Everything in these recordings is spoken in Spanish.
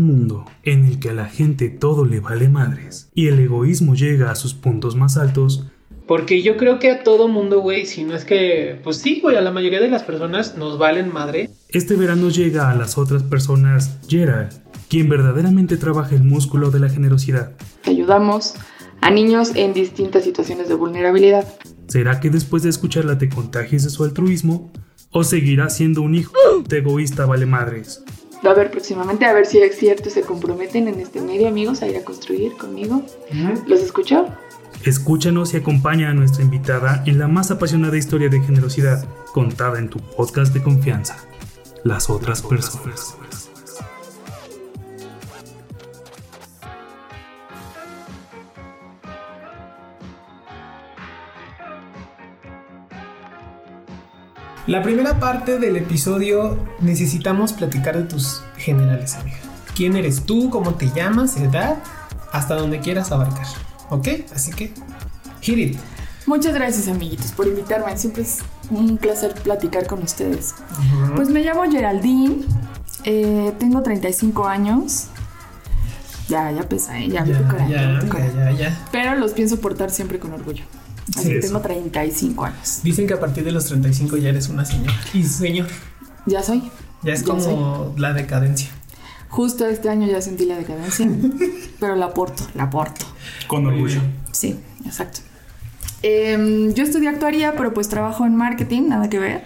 un mundo en el que a la gente todo le vale madres y el egoísmo llega a sus puntos más altos, porque yo creo que a todo mundo, güey, si no es que, pues sí, güey, a la mayoría de las personas nos valen madre. Este verano llega a las otras personas Gerald, quien verdaderamente trabaja el músculo de la generosidad. Ayudamos a niños en distintas situaciones de vulnerabilidad. ¿Será que después de escucharla te contagies de su altruismo? ¿O seguirá siendo un hijo de egoísta vale madres? Va a ver próximamente, a ver si es cierto, se comprometen en este medio, amigos, a ir a construir conmigo. ¿Los escuchó? Escúchanos y acompaña a nuestra invitada en la más apasionada historia de generosidad contada en tu podcast de confianza, Las otras personas. La primera parte del episodio necesitamos platicar de tus generales, amiga. ¿Quién eres tú? ¿Cómo te llamas? ¿Edad? Hasta donde quieras abarcar. ¿Ok? Así que, hit it. Muchas gracias, amiguitos, por invitarme. Siempre es un placer platicar con ustedes. Pues me llamo Geraldine, eh, tengo 35 años. Ya, ya pesa, ¿eh? Ya, Ya, me ya, ya, ya, ya. Pero los pienso portar siempre con orgullo. Así Sí, tengo 35 años. Dicen que a partir de los 35 ya eres una señora. Y señor, Ya soy. ya es Ya como la decadencia. Justo este año ya sentí la decadencia, pero la aporto, la aporto. Con orgullo. Sí, exacto. Em, yo estudié actuaría, pero pues trabajo en marketing, nada que ver.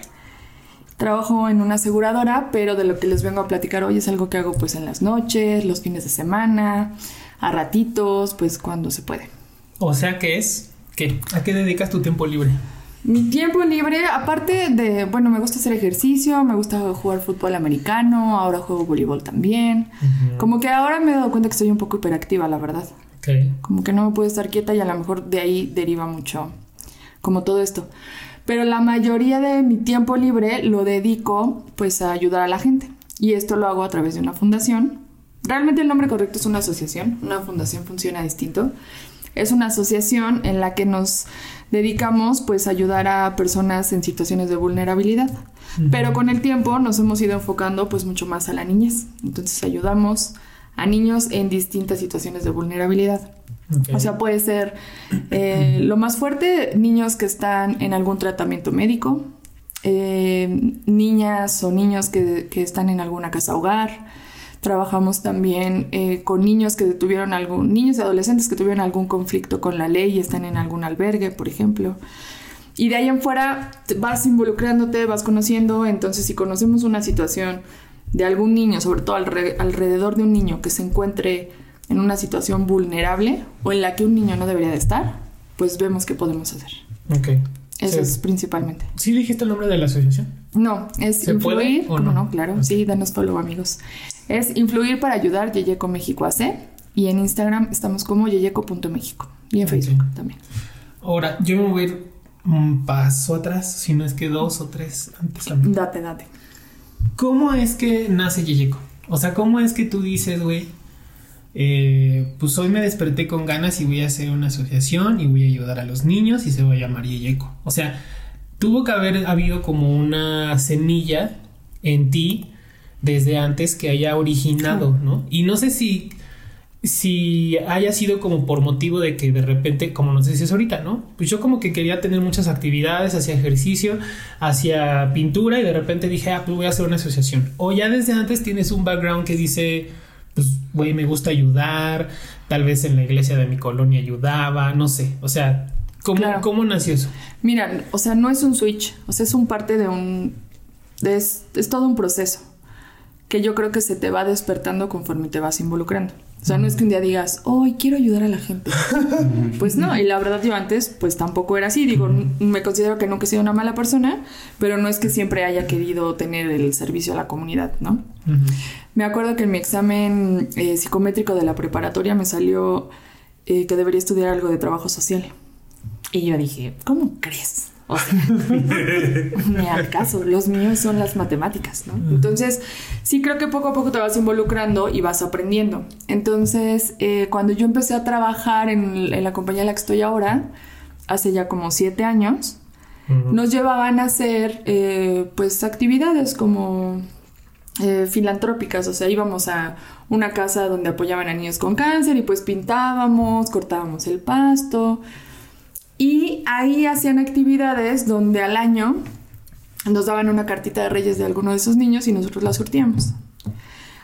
Trabajo en una aseguradora, pero de lo que les vengo a platicar hoy es algo que hago pues en las noches, los fines de semana, a ratitos, pues cuando se puede. O sea que es, ¿qué? ¿A qué dedicas tu tiempo libre? Mi tiempo libre, aparte de, bueno, me gusta hacer ejercicio, me gusta jugar fútbol americano, ahora juego voleibol también. Como que ahora me he dado cuenta que soy un poco hiperactiva, la verdad. Ok. Como que no me puedo estar quieta y a lo mejor de ahí deriva mucho como todo esto. Pero la mayoría de mi tiempo libre lo dedico pues a ayudar a la gente. Y esto lo hago a través de una fundación. Realmente el nombre correcto es una asociación. Una fundación funciona distinto. Es una asociación en la que nos dedicamos pues a ayudar a personas en situaciones de vulnerabilidad. Pero con el tiempo nos hemos ido enfocando pues mucho más a la niñez. Entonces ayudamos a niños en distintas situaciones de vulnerabilidad. O sea, puede ser eh, lo más fuerte, niños que están en algún tratamiento médico, eh, niñas o niños que, que están en alguna casa hogar. Trabajamos también eh, con niños que tuvieron algún, niños y adolescentes que tuvieron algún conflicto con la ley y están en algún albergue, por ejemplo. Y de ahí en fuera vas involucrándote, vas conociendo. Entonces, si conocemos una situación de algún niño, sobre todo alre- alrededor de un niño que se encuentre en una situación vulnerable o en la que un niño no debería de estar, pues vemos qué podemos hacer. Ok. Eso Sí. es principalmente. ¿Sí dijiste el nombre de la asociación? No, es ¿Se puede influir. o ¿cómo no? no? Claro, sí, danos follow, amigos. Es influir para ayudar Yeyeco México AC. Y en Instagram estamos como yeyeco.méxico. Y en Ok. Facebook también. Ahora, yo me voy a ir un paso atrás, si no es que dos o tres antes también. Date, date. ¿Cómo es que nace Yeyeco? O sea, ¿cómo es que tú dices, güey? Eh, pues hoy me desperté con ganas y voy a hacer una asociación y voy a ayudar a los niños y se va a llamar Yeyeco. O sea, tuvo que haber habido como una semilla en ti desde antes que haya originado, ¿no? Y no sé si si haya sido como por motivo de que de repente, como nos decías ahorita, ¿no? Pues yo como que quería tener muchas actividades, hacia ejercicio, hacia pintura y de repente dije, ah, pues voy a hacer una asociación. O ya desde antes tienes un background que dice, pues, güey, me gusta ayudar, tal vez en la iglesia de mi colonia ayudaba, no sé, o sea, ¿cómo, Claro. ¿cómo nació eso? Mira, o sea, no es un switch, o sea, es un parte de un... de- es, es todo un proceso que yo creo que se te va despertando conforme te vas involucrando. O sea, no es que un día digas, hoy quiero ayudar a la gente. pues no, y la verdad yo antes pues tampoco era así. Digo, me considero que nunca he sido una mala persona, pero no es que siempre haya querido tener el servicio a la comunidad, ¿no? Me acuerdo que en mi examen eh, psicométrico de la preparatoria me salió eh, que debería estudiar algo de trabajo social. Y yo dije, ¿cómo crees? O sea, ni al caso, los míos son las matemáticas, ¿no? Entonces, sí creo que poco a poco te vas involucrando y vas aprendiendo. Entonces, eh, cuando yo empecé a trabajar en, en la compañía en la que estoy ahora, hace ya como siete años, nos llevaban a hacer, eh, pues, actividades como eh, filantrópicas, o sea, íbamos a una casa donde apoyaban a niños con cáncer y pues pintábamos, cortábamos el pasto y ahí hacían actividades donde al año nos daban una cartita de reyes de alguno de esos niños y nosotros la surtíamos.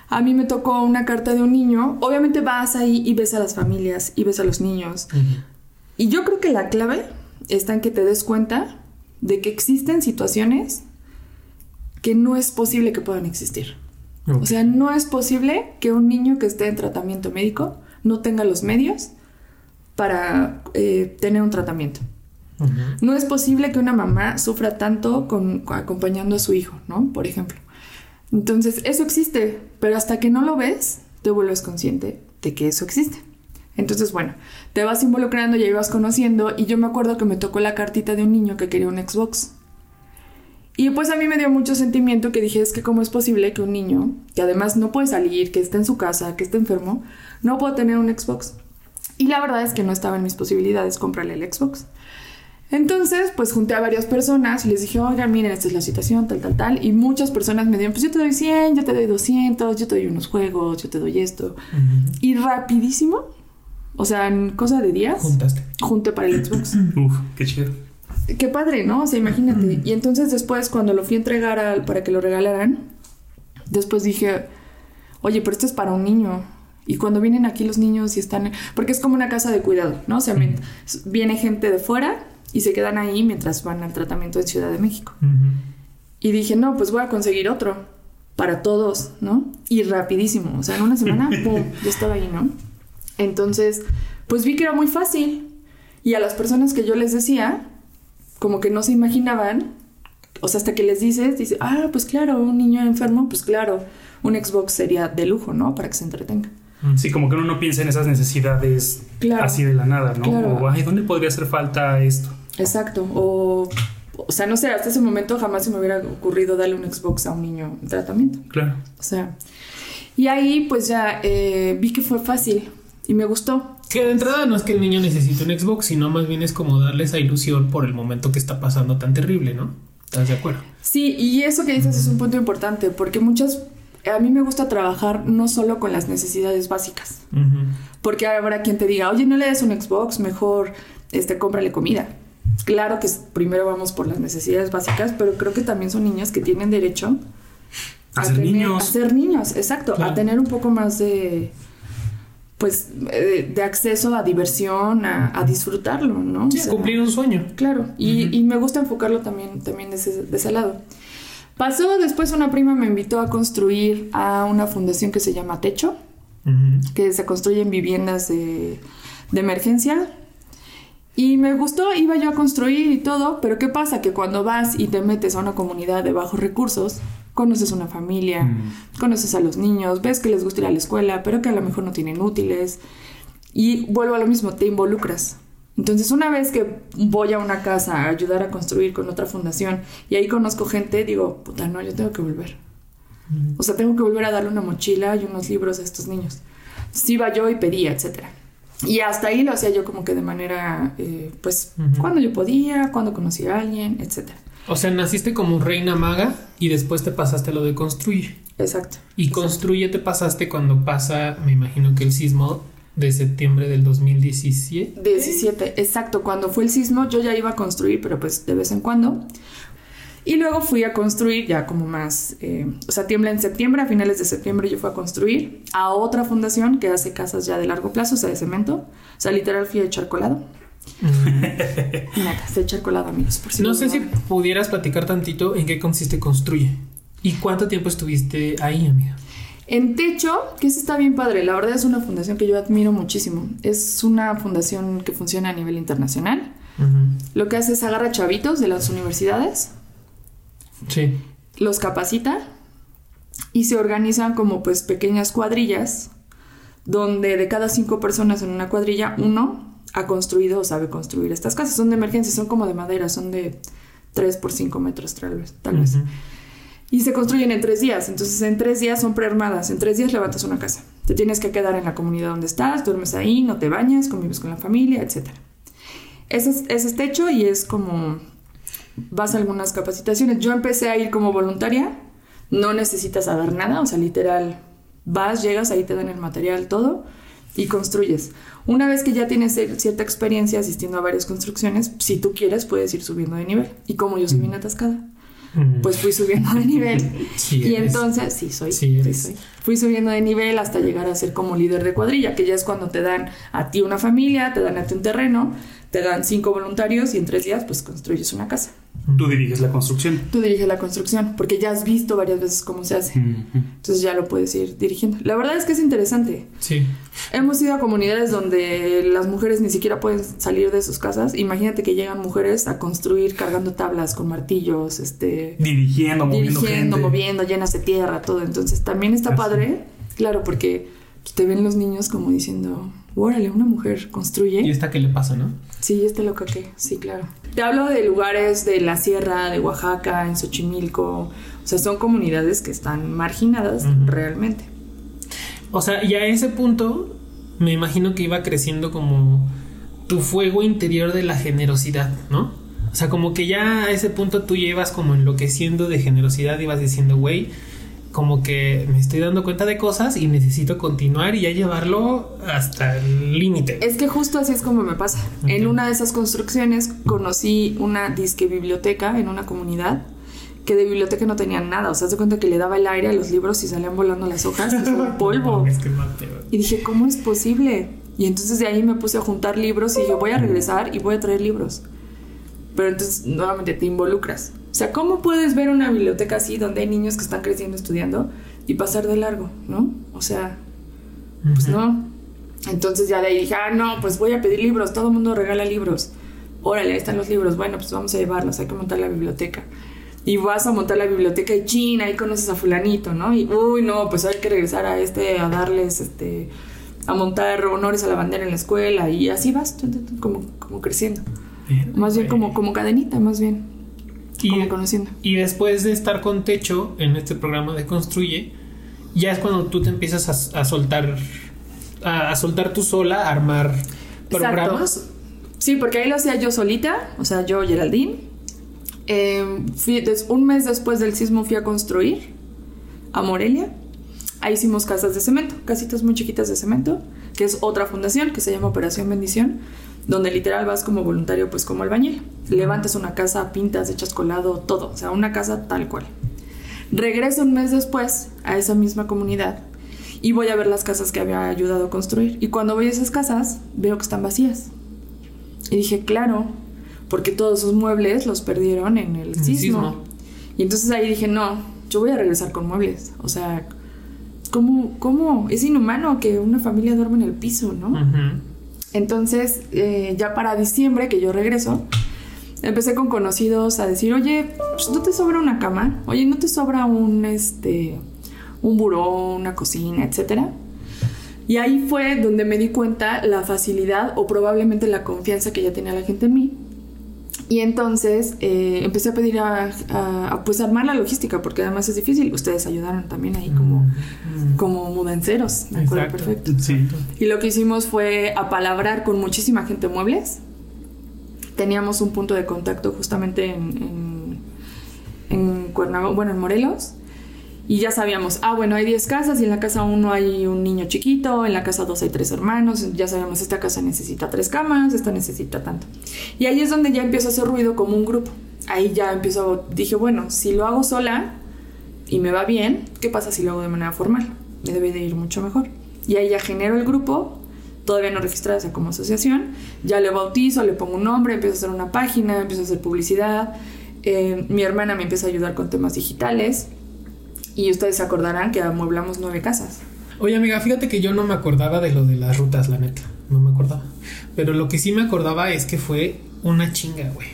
A mí me tocó una carta de un niño, obviamente vas ahí y ves a las familias y ves a los niños. Y yo creo que la clave está en que te des cuenta de que existen situaciones que no es posible que puedan existir. O sea, no es posible que un niño que esté en tratamiento médico no tenga los medios para eh, tener un tratamiento. No es posible que una mamá sufra tanto con, acompañando a su hijo, ¿no? Por ejemplo. Entonces, eso existe, pero hasta que no lo ves, te vuelves consciente de que eso existe. Entonces, bueno, te vas involucrando, ya ibas conociendo, y yo me acuerdo que me tocó la cartita de un niño que quería un Xbox. Y pues a mí me dio mucho sentimiento que dije, es que cómo es posible que un niño, que además no puede salir, que está en su casa, que está enfermo, no pueda tener un Xbox. Y la verdad es que no estaba en mis posibilidades comprarle el Xbox. Entonces, pues junté a varias personas y les dije, oigan, miren, esta es la situación, tal, tal, tal. Y muchas personas me dijeron, pues yo te doy 100, yo te doy 200, yo te doy unos juegos, yo te doy esto. Y rapidísimo, o sea, en cosa de días, Juntaste. junté para el Xbox. Uf, qué chido. Qué padre, ¿no? O sea, imagínate. Y entonces después, cuando lo fui a entregar para que lo regalaran, después dije, oye, pero esto es para un niño. Y cuando vienen aquí los niños y están... Porque es como una casa de cuidado, ¿no? O sea, viene gente de fuera y se quedan ahí mientras van al tratamiento en Ciudad de México. Y dije, no, pues voy a conseguir otro para todos, ¿no? Y rapidísimo, o sea, en una semana, ¡pum!, ya estaba ahí, ¿no? Entonces, pues vi que era muy fácil. Y a las personas que yo les decía, como que no se imaginaban, o sea, hasta que les dices, dice, ah, pues claro, un niño enfermo, pues claro, un Xbox sería de lujo, ¿no? Para que se entretenga. Sí, como que uno no piensa en esas necesidades Claro. así de la nada, ¿no? Claro. O, ay, ¿dónde podría hacer falta esto? Exacto. O, o sea, no sé, hasta ese momento jamás se me hubiera ocurrido darle un Xbox a un niño en tratamiento. Claro. O sea, y ahí pues ya eh, vi que fue fácil y me gustó. Que de entrada no es que el niño necesite un Xbox, sino más bien es como darle esa ilusión por el momento que está pasando tan terrible, ¿no? ¿Estás de acuerdo? Sí, y eso que dices es un punto importante porque muchas, a mí me gusta trabajar no solo con las necesidades básicas, porque habrá quien te diga, oye, no le des un Xbox, mejor este, cómprale comida. Claro que primero vamos por las necesidades básicas, pero creo que también son niños que tienen derecho A ser tener- niños. A ser niños, exacto. Claro. A tener un poco más de. Pues eh, de acceso a diversión, a, a disfrutarlo, ¿no? Sí, O sea, cumplir un sueño. Claro, y, me gusta enfocarlo también, también de, ese, de ese lado. Pasó después una prima me invitó a construir a una fundación que se llama Techo, que se construyen viviendas de, de emergencia. Y me gustó, iba yo a construir y todo, pero ¿qué pasa? Que cuando vas y te metes a una comunidad de bajos recursos, conoces una familia, Mm. conoces a los niños, ves que les gusta ir a la escuela, pero que a lo mejor no tienen útiles. Y vuelvo a lo mismo, te involucras. Entonces, una vez que voy a una casa a ayudar a construir con otra fundación y ahí conozco gente, digo, puta, no, yo tengo que volver. O sea, tengo que volver a darle una mochila y unos libros a estos niños. Entonces iba yo y pedía, etcétera. Y hasta ahí lo hacía yo como que de manera, eh, pues, cuando yo podía, cuando conocía a alguien, etcétera. O sea, naciste como reina maga y después te pasaste a lo de construir. Exacto. Y Exacto. construye te pasaste cuando pasa, me imagino que el sismo de septiembre del 2017. 17, exacto. Cuando fue el sismo yo ya iba a construir, pero pues de vez en cuando. Y luego fui a construir ya como más, eh, o sea, tiembla en septiembre, a finales de septiembre yo fui a construir a otra fundación que hace casas ya de largo plazo, o sea, de cemento. O sea, literal fui a echar colado. Y nada, se echar colado, amigos. Por si No sé si pudieras platicar tantito en qué consiste construye. ¿Y cuánto tiempo estuviste ahí, amiga? En Techo, que eso está bien padre, la verdad es una fundación que yo admiro muchísimo. Es una fundación que funciona a nivel internacional. Lo que hace es agarra chavitos de las universidades, Sí. los capacita y se organizan como pues pequeñas cuadrillas donde de cada cinco personas en una cuadrilla uno ha construido o sabe construir estas casas. Son de emergencia, son como de madera, son de 3 por 5 metros tal vez. Tal vez. Ujú. Y se construyen en tres días. Entonces, en tres días son prearmadas. En tres días levantas una casa. Te tienes que quedar en la comunidad donde estás, duermes ahí, no te bañas, convives con la familia, etc. Ese es, ese es techo y es como. Vas a algunas capacitaciones. Yo empecé a ir como voluntaria No necesitas saber nada, o sea, literal, vas, llegas, ahí te dan el material, todo, y construyes. Una vez que ya tienes cier- cierta experiencia asistiendo a varias construcciones, si tú quieres, puedes ir subiendo de nivel. Y como yo soy bien atascada, Mm. pues fui subiendo de nivel. Sí y entonces, sí, soy. Sí soy. Fui subiendo de nivel hasta llegar a ser como líder de cuadrilla, que ya es cuando te dan a ti una familia, te dan a ti un terreno, te dan cinco voluntarios y en tres días pues construyes una casa. Tú diriges la construcción. Tú diriges la construcción, porque ya has visto varias veces cómo se hace. Entonces ya lo puedes ir dirigiendo. La verdad es que es interesante. Sí. Hemos ido a comunidades donde las mujeres ni siquiera pueden salir de sus casas. Imagínate que llegan mujeres a construir cargando tablas con martillos, este, Dirigiendo, moviendo dirigiendo, gente. moviendo, llenas de tierra, todo. Entonces también está Así. padre, claro, porque te ven los niños como diciendo, órale, una mujer construye. ¿Y esta qué le pasa, no? Sí, este loca que, sí, claro. Te hablo de lugares de la sierra, de Oaxaca, en Xochimilco. O sea, son comunidades que están marginadas realmente. O sea, y a ese punto me imagino que iba creciendo como tu fuego interior de la generosidad, ¿no? O sea, como que ya a ese punto tú llevas como enloqueciendo de generosidad y vas diciendo, güey, como que me estoy dando cuenta de cosas y necesito continuar y ya llevarlo hasta el límite. Es que justo así es como me pasa. En Ok. una de esas construcciones conocí una disque biblioteca en una comunidad que de biblioteca no tenían nada. O sea, se cuenta que le daba el aire a los libros y salían volando las hojas, es un polvo. Es que. Y dije, ¿cómo es posible? Y entonces de ahí me puse a juntar libros y dije, voy a regresar y voy a traer libros. Pero entonces nuevamente te involucras. O sea, ¿cómo puedes ver una biblioteca así donde hay niños que están creciendo estudiando y pasar de largo, no? O sea, pues no. Entonces ya de ahí dije, ah, no, pues voy a pedir libros, todo el mundo regala libros. Órale, ahí están los libros, bueno, pues vamos a llevarlos, hay que montar la biblioteca. Y vas a montar la biblioteca y China, ahí conoces a fulanito, ¿no? Y, uy, no, pues hay que regresar a este, a darles, este, a montar honores a la bandera en la escuela y así vas, como, como creciendo. Bien, Más bien como, como cadenita, más bien, Y- como conociendo. Y después de estar con Techo en este programa de Construye, ya es cuando tú te empiezas a, a soltar, a, a soltar tú sola, a armar programas. Sí, porque ahí lo hacía yo solita, o sea, yo, Geraldine. Eh, fui des- un mes después del sismo fui a construir a Morelia. Ahí hicimos casas de cemento, casitas muy chiquitas de cemento, que es otra fundación que se llama Operación Bendición, donde literal vas como voluntario, pues como albañil. Levantas una casa, pintas, echas colado, todo, o sea, una casa tal cual. Regreso un mes después a esa misma comunidad y voy a ver las casas que había ayudado a construir. Y cuando voy a esas casas, veo que están vacías. Y dije, claro, porque todos sus muebles los perdieron en el el sismo. sismo. Y entonces ahí dije, no, yo voy a regresar con muebles. O sea, ¿cómo? cómo? Es inhumano que una familia duerma en el piso, ¿no? Ujú. Entonces, eh, ya para diciembre que yo regreso, empecé con conocidos a decir, oye, pues, ¿no te sobra una cama? Oye, ¿no te sobra un, este, un buró, una cocina, etcétera? Y ahí fue donde me di cuenta la facilidad o probablemente la confianza que ya tenía la gente en mí. Y entonces eh, empecé a pedir a, a- a, pues armar la logística, porque además es difícil. Ustedes ayudaron también ahí como, Mm. como mudanceros, me acuerdo Exacto. perfecto. Sí. Y lo que hicimos fue apalabrar con muchísima gente muebles. Teníamos un punto de contacto justamente en, en, en Cuernavaca, bueno, en Morelos. Y ya sabíamos, ah, bueno, hay 10 casas y en la casa 1 hay un niño chiquito, en la casa 2 hay 3 hermanos, ya sabemos, esta casa necesita 3 camas, esta necesita tanto. Y ahí es donde ya empiezo a hacer ruido como un grupo. Ahí ya empiezo, dije, bueno, si lo hago sola y me va bien, ¿qué pasa si lo hago de manera formal? Me debe de ir mucho mejor. Y ahí ya genero el grupo, todavía no registrado, o sea, como asociación, ya le bautizo, le pongo un nombre, empiezo a hacer una página, empiezo a hacer publicidad, eh, mi hermana me empieza a ayudar con temas digitales y ustedes se acordarán que amueblamos nueve casas. Oye, amiga, fíjate que yo no me acordaba de lo de las rutas, la neta. No me acordaba. Pero lo que sí me acordaba es que fue una chinga, güey.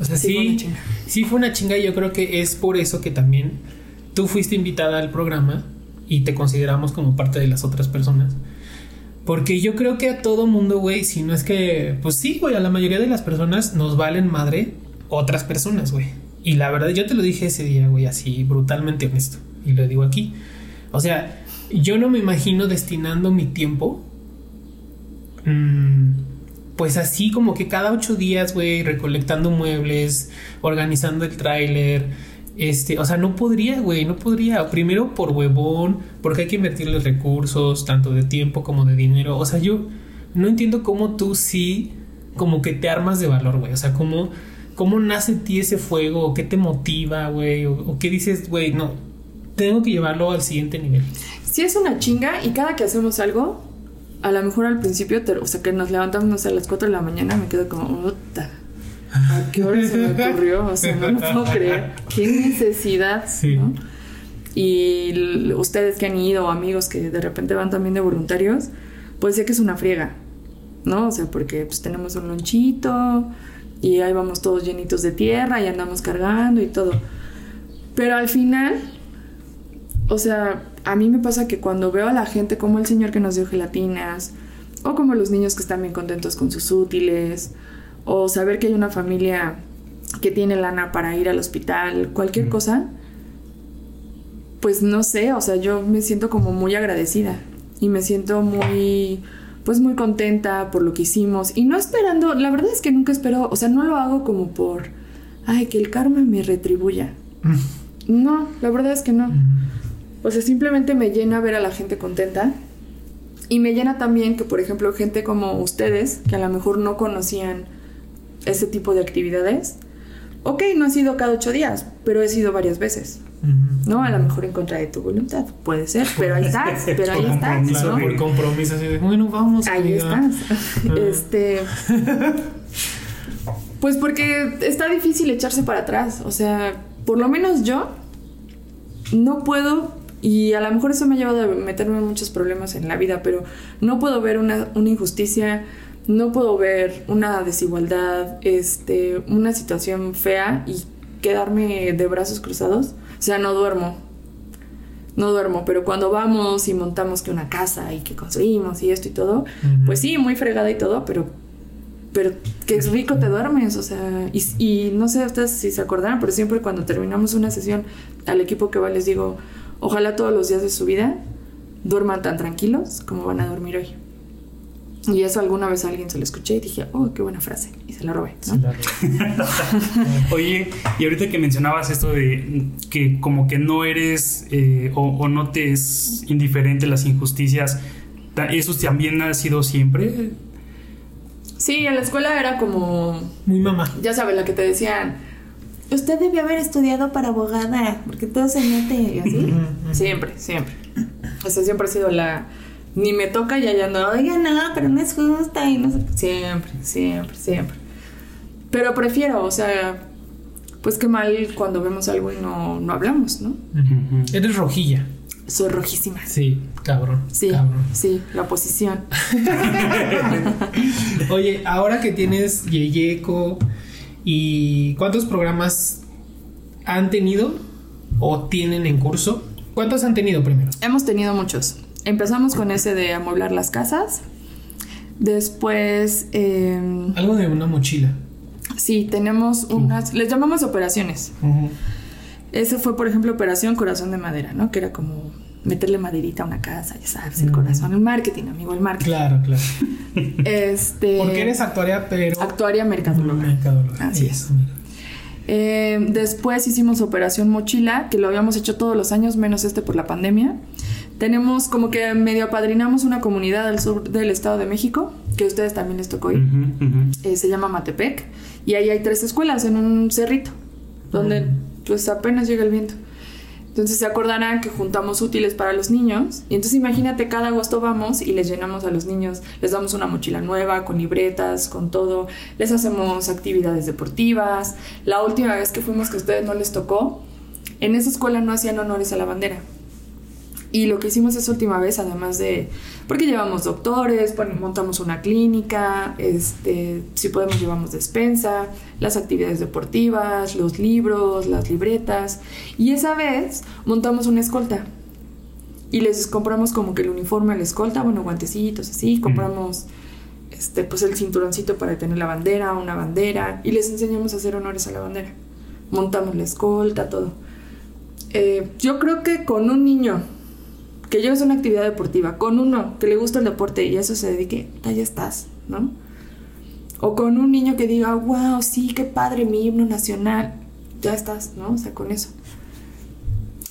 O sea, Sí, sí, fue una chinga. sí fue una chinga y yo creo que es por eso que también tú fuiste invitada al programa y te consideramos como parte de las otras personas. Porque yo creo que a todo mundo, güey, si no es que, pues sí, güey, a la mayoría de las personas nos valen madre otras personas, güey. Y la verdad, yo te lo dije ese día, güey, así brutalmente honesto. Y lo digo aquí. O sea, yo no me imagino destinando mi tiempo. mm, pues así como que cada ocho días, güey, recolectando muebles, organizando el tráiler, Este, o sea, no podría, güey, no podría. Primero por huevón, porque hay que invertirle recursos, tanto de tiempo como de dinero. O sea, yo no entiendo cómo tú sí, como que te armas de valor, güey. O sea, cómo, cómo nace en ti ese fuego, o qué te motiva, güey, o, o qué dices, güey, no, tengo que llevarlo al siguiente nivel. Sí es una chinga y cada que hacemos algo, a lo mejor al principio, te- o sea, que nos levantamos a las 4 de la mañana, me quedo como, puta. ¿A qué hora se me ocurrió? O sea, no lo puedo creer. Qué necesidad. Sí. ¿no? Y ustedes que han ido, amigos que de repente van también de voluntarios, pues sé que es una friega, ¿no? O sea, porque pues tenemos un lonchito y ahí vamos todos llenitos de tierra y andamos cargando y todo. Pero al final, o sea, a mí me pasa que cuando veo a la gente como el señor que nos dio gelatinas, o como los niños que están bien contentos con sus útiles, o saber que hay una familia que tiene lana para ir al hospital, cualquier cosa, pues no sé, o sea, yo me siento como muy agradecida y me siento muy, pues muy contenta por lo que hicimos y no esperando, la verdad es que nunca espero, o sea, no lo hago como por, ay, que el karma me retribuya. No, la verdad es que no. O sea, simplemente me llena ver a la gente contenta. Y me llena también que, por ejemplo, gente como ustedes, que a lo mejor no conocían ese tipo de actividades. Ok, no ha sido cada ocho días, pero he sido varias veces. ¿No? A lo mejor en contra de tu voluntad. Puede ser, pero ahí estás, pero ahí estás, ¿no? Por compromiso, así de, bueno, vamos. Ahí amiga". estás. este. Pues porque está difícil echarse para atrás. O sea, por lo menos yo no puedo. Y a lo mejor eso me ha llevado a meterme en muchos problemas en la vida, pero no puedo ver una, una injusticia, no puedo ver una desigualdad, este, una situación fea y quedarme de brazos cruzados. O sea, no duermo, no duermo, pero cuando vamos y montamos que una casa y que construimos y esto y todo, pues sí, muy fregada y todo, pero pero qué rico te duermes, o sea, y, y no sé ustedes si se acordarán, pero siempre cuando terminamos una sesión al equipo que va les digo, ojalá todos los días de su vida duerman tan tranquilos como van a dormir hoy. Y eso alguna vez a alguien se lo escuché y dije, oh, qué buena frase, y se la robé, ¿no? Sí, claro. Oye, y ahorita que mencionabas esto de que como que no eres eh, o, o no te es indiferente las injusticias, ¿eso también ha sido siempre? Sí, en la escuela era como, Muy mamá. ya sabes, la que te decían, usted debió haber estudiado para abogada, porque todo se mete así. Siempre, siempre. O sea, siempre ha sido la. Ni me toca y allá no, oiga, no, pero no es justa y no sé. Siempre, siempre, siempre. Pero prefiero, o sea, pues qué mal cuando vemos algo y no, no hablamos, ¿no? Eres rojilla. Soy rojísima. Sí, cabrón. Sí, Cabrón. sí, la oposición. Oye, ahora que tienes Yeyeco y ¿cuántos programas han tenido o tienen en curso? ¿Cuántos han tenido primero? Hemos tenido muchos. Empezamos con ese de amueblar las casas. Después, eh, Algo de una mochila. sí, tenemos unas, les llamamos operaciones. Ese fue, por ejemplo, Operación Corazón de Madera, ¿no? Que era como meterle maderita a una casa, ya sabes, el corazón, el marketing, amigo, el marketing. Claro, claro. Este. Porque eres actuaria, pero. Actuaria mercadóloga. Mercadóloga. Así mira. Eh, después hicimos Operación Mochila, que lo habíamos hecho todos los años, menos este por la pandemia. Tenemos como que medio apadrinamos una comunidad al sur del Estado de México, que a ustedes también les tocó ir. Eh, se llama Matepec. Y ahí hay tres escuelas en un cerrito, donde pues apenas llega el viento. Entonces se acordarán que juntamos útiles para los niños. Y entonces imagínate, cada agosto vamos y les llenamos a los niños, les damos una mochila nueva, con libretas, con todo. Les hacemos actividades deportivas. La última vez que fuimos que a ustedes no les tocó, en esa escuela no hacían honores a la bandera. Y lo que hicimos esa última vez, además de, porque llevamos doctores, montamos una clínica, este, si podemos llevamos despensa, las actividades deportivas, los libros, las libretas. Y esa vez montamos una escolta. Y les compramos como que el uniforme a la escolta, bueno, guantecitos así, compramos este, pues el cinturoncito para tener la bandera, una bandera, y les enseñamos a hacer honores a la bandera. Montamos la escolta, todo. Eh, yo creo que con un niño que lleves una actividad deportiva, con uno que le gusta el deporte y a eso se dedique, ya estás, ¿no? O con un niño que diga, wow, sí, qué padre mi himno nacional. ya estás, ¿no? O sea, con eso.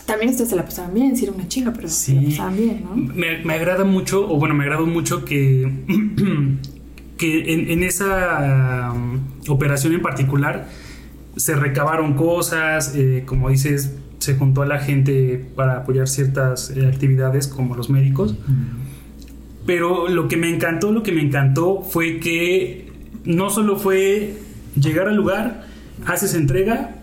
También ustedes se la pasaban bien, sí era una chinga, pero se la pasaban bien, ¿no? Me, me agrada mucho, o bueno, me agradó mucho que, que en, en esa um, operación en particular se recabaron cosas, eh, como dices, se juntó a la gente para apoyar ciertas eh, actividades como los médicos. Pero lo que me encantó, lo que me encantó fue que no solo fue llegar al lugar, haces entrega,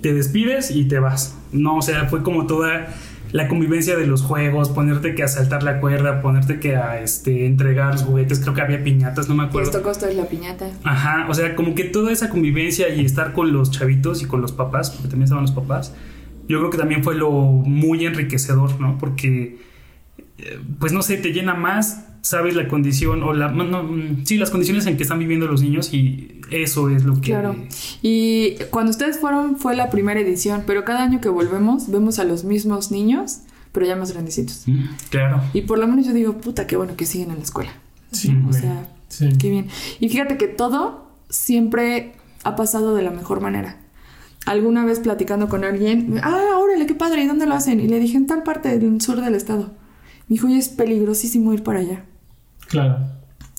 te despides y te vas. No, o sea, fue como toda la convivencia de los juegos, ponerte que a saltar la cuerda, ponerte que a este, entregar los juguetes, creo que había piñatas, no me acuerdo. Esto costa es la piñata. Ajá, o sea, como que toda esa convivencia y estar con los chavitos y con los papás, porque también estaban los papás, yo creo que también fue lo muy enriquecedor, ¿no? Porque, eh, pues no sé, te llena más, sabes la condición, o la, no, no, mm, sí, las condiciones en que están viviendo los niños y eso es lo que... Claro. Y cuando ustedes fueron fue la primera edición, pero cada año que volvemos vemos a los mismos niños, pero ya más grandecitos. Mm, Claro. Y por lo menos yo digo, puta, qué bueno que siguen en la escuela. Sí, O sea, Sí. qué bien. Y fíjate que todo siempre ha pasado de la mejor manera. Alguna vez platicando con alguien, ah, órale, qué padre, ¿y dónde lo hacen? Y le dije, en tal parte del sur del estado. Me dijo, oye, es peligrosísimo ir para allá. Claro.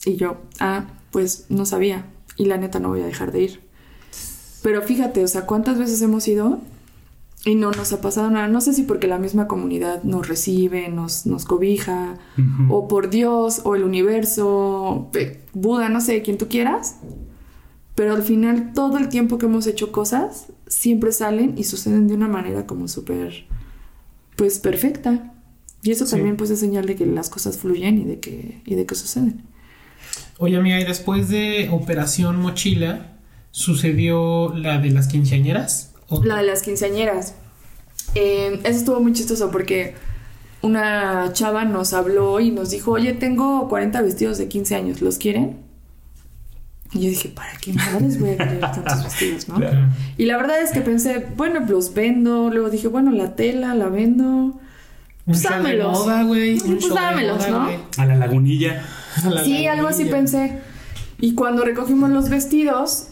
Y yo, ah, pues no sabía. Y la neta no voy a dejar de ir. Pero fíjate, o sea, ¿cuántas veces hemos ido y no nos ha pasado nada? No sé si porque la misma comunidad nos recibe, nos, nos cobija, o por Dios, o el universo, pe- Buda, no sé, quien tú quieras. Pero al final, todo el tiempo que hemos hecho cosas, siempre salen y suceden de una manera como súper, pues, perfecta. Y eso Sí. también, pues, es señal de que las cosas fluyen y de que, y de que suceden. Oye, amiga, y después de Operación Mochila, ¿sucedió la de las quinceañeras? ¿O- La de las quinceañeras. Eh, eso estuvo muy chistoso porque una chava nos habló y nos dijo, oye, tengo 40 vestidos de 15 años, ¿los quieren? Y yo dije, ¿para qué madres voy a querer tantos vestidos, no? Claro. Y la verdad es que pensé, bueno, los vendo. Luego dije, bueno, la tela la vendo. Un Pues show de dámelos. moda, güey. Sí, un pues show de dámelos, moda, ¿no? A la lagunilla. A la Sí, algo así pensé. Y cuando recogimos los vestidos,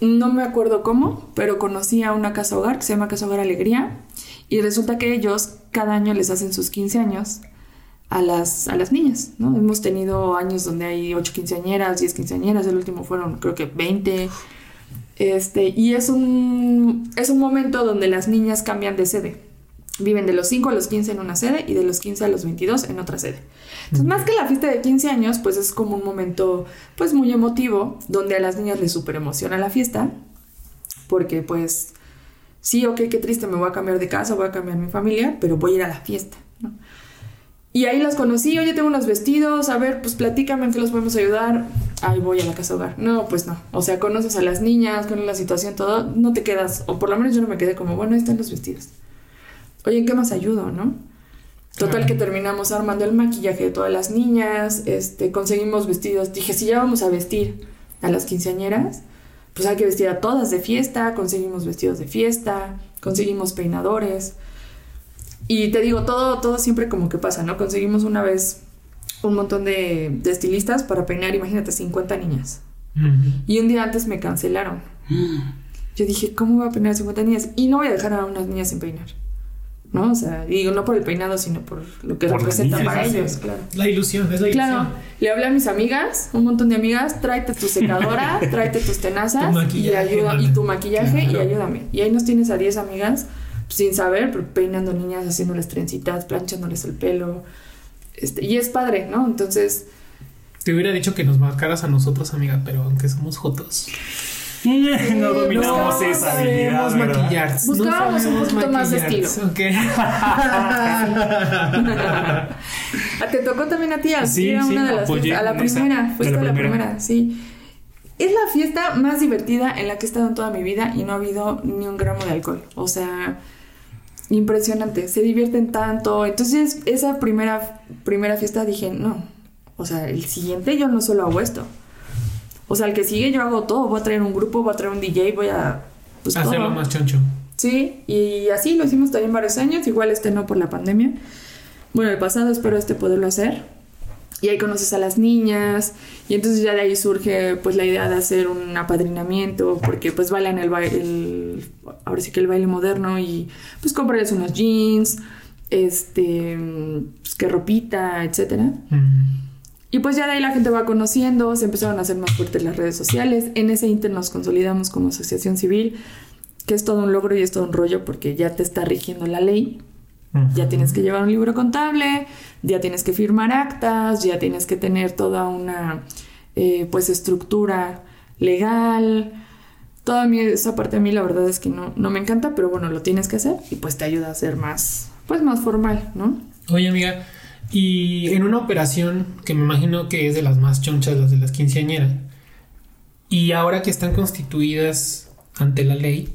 no me acuerdo cómo, pero conocí a una casa hogar que se llama Casa Hogar Alegría. Y resulta que ellos cada año les hacen sus 15 años a las, a las niñas, ¿no? Hemos tenido años donde hay 8 quinceañeras, 10 quinceañeras, el último fueron creo que 20. Este, y es un, es un momento donde las niñas cambian de sede. Viven de los 5 a los 15 en una sede y de los 15 a los 22 en otra sede. Entonces, más que la fiesta de 15 años, pues es como un momento pues muy emotivo, donde a las niñas les super emociona la fiesta, porque pues sí, ok, qué triste, me voy a cambiar de casa, voy a cambiar mi familia, pero voy a ir a la fiesta, ¿no? Y ahí las conocí, oye, tengo unos vestidos, a ver, pues platícame en qué los podemos ayudar. Ahí voy a la casa hogar. No, pues no. O sea, conoces a las niñas, conoces la situación, todo, no te quedas, o por lo menos yo no me quedé como, bueno, ahí están los vestidos. Oye, ¿en qué más ayudo, no? Total que terminamos armando el maquillaje de todas las niñas, este, conseguimos vestidos. Dije, si ya vamos a vestir a las quinceañeras, pues hay que vestir a todas de fiesta, conseguimos vestidos de fiesta, conseguimos peinadores. Y te digo, todo, todo siempre como que pasa, ¿no? Conseguimos una vez un montón de, de estilistas para peinar, imagínate, 50 niñas. Ujú. Y un día antes me cancelaron. Yo dije, ¿cómo voy a peinar a 50 niñas? Y no voy a dejar a unas niñas sin peinar. ¿No? O sea, digo, no por el peinado, sino por lo que Por representa niñas, para ellos, claro. La ilusión, es la Claro, ilusión. le hablé a mis amigas, un montón de amigas, tráete tu secadora, tráete tus tenazas Tu y, ayuda, y tu maquillaje y Claro. ayúdame. Y ahí nos tienes a 10 amigas, sin saber, pero peinando niñas, haciéndoles trencitas, planchándoles el pelo. Este, y es padre, ¿no? Entonces, Te hubiera dicho que nos marcaras a nosotros, amiga, pero aunque somos jotos. no dominamos no esa habilidad. maquillar. Buscábamos un sabemos poquito más de maquillar. estilo. Ah, te tocó también a ti, a, Sí, sí, una de las fiestas- a la primera, fuiste la a la primera. primera, sí. Es la fiesta más divertida en la que he estado en toda mi vida y no ha habido ni un gramo de alcohol. O sea, impresionante. Se divierten tanto. Entonces, esa primera, primera fiesta dije, no. O sea, el siguiente yo no solo hago esto. O sea, el que sigue yo hago todo. Voy a traer un grupo, voy a traer un DJ, voy a... Pues, Hacerlo todo. más choncho. Sí, y así lo hicimos también varios años, igual este no por la pandemia. Bueno, el pasado espero este poderlo hacer. Y ahí conoces a las niñas y entonces ya de ahí surge pues la idea de hacer un apadrinamiento porque pues bailan el baile, ahora sí que el baile moderno y pues comprarles unos jeans, este, pues que ropita, etcétera. Y pues ya de ahí la gente va conociendo, se empezaron a hacer más fuertes las redes sociales. En ese inter nos consolidamos como asociación civil, que es todo un logro y es todo un rollo porque ya te está rigiendo la ley. Ya tienes que llevar un libro contable, ya tienes que firmar actas, ya tienes que tener toda una eh, pues estructura legal. Toda mi, esa parte a mí la verdad es que no, no me encanta, pero bueno, lo tienes que hacer y pues te ayuda a ser más, pues más formal, ¿no? Oye amiga, y en una operación que me imagino que es de las más chonchas, las de las quinceañeras, y ahora que están constituidas ante la ley,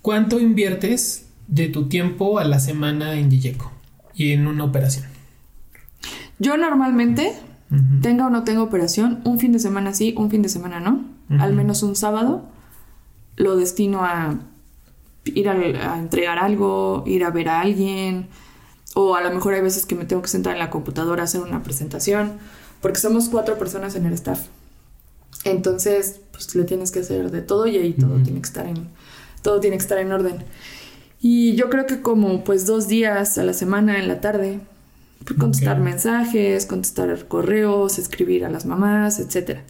¿cuánto inviertes de tu tiempo a la semana en Yeyeco y en una operación? Yo normalmente, tenga o no tenga operación, un fin de semana sí, un fin de semana no, al menos un sábado, lo destino a ir a entregar algo, ir a ver a alguien, o a lo mejor hay veces que me tengo que sentar en la computadora a hacer una presentación, porque somos cuatro personas en el staff. Entonces, pues le tienes que hacer de todo y ahí todo tiene que estar en todo tiene que estar en orden. Y yo creo que como pues dos días a la semana en la tarde, contestar mensajes, contestar correos, escribir a las mamás, etc.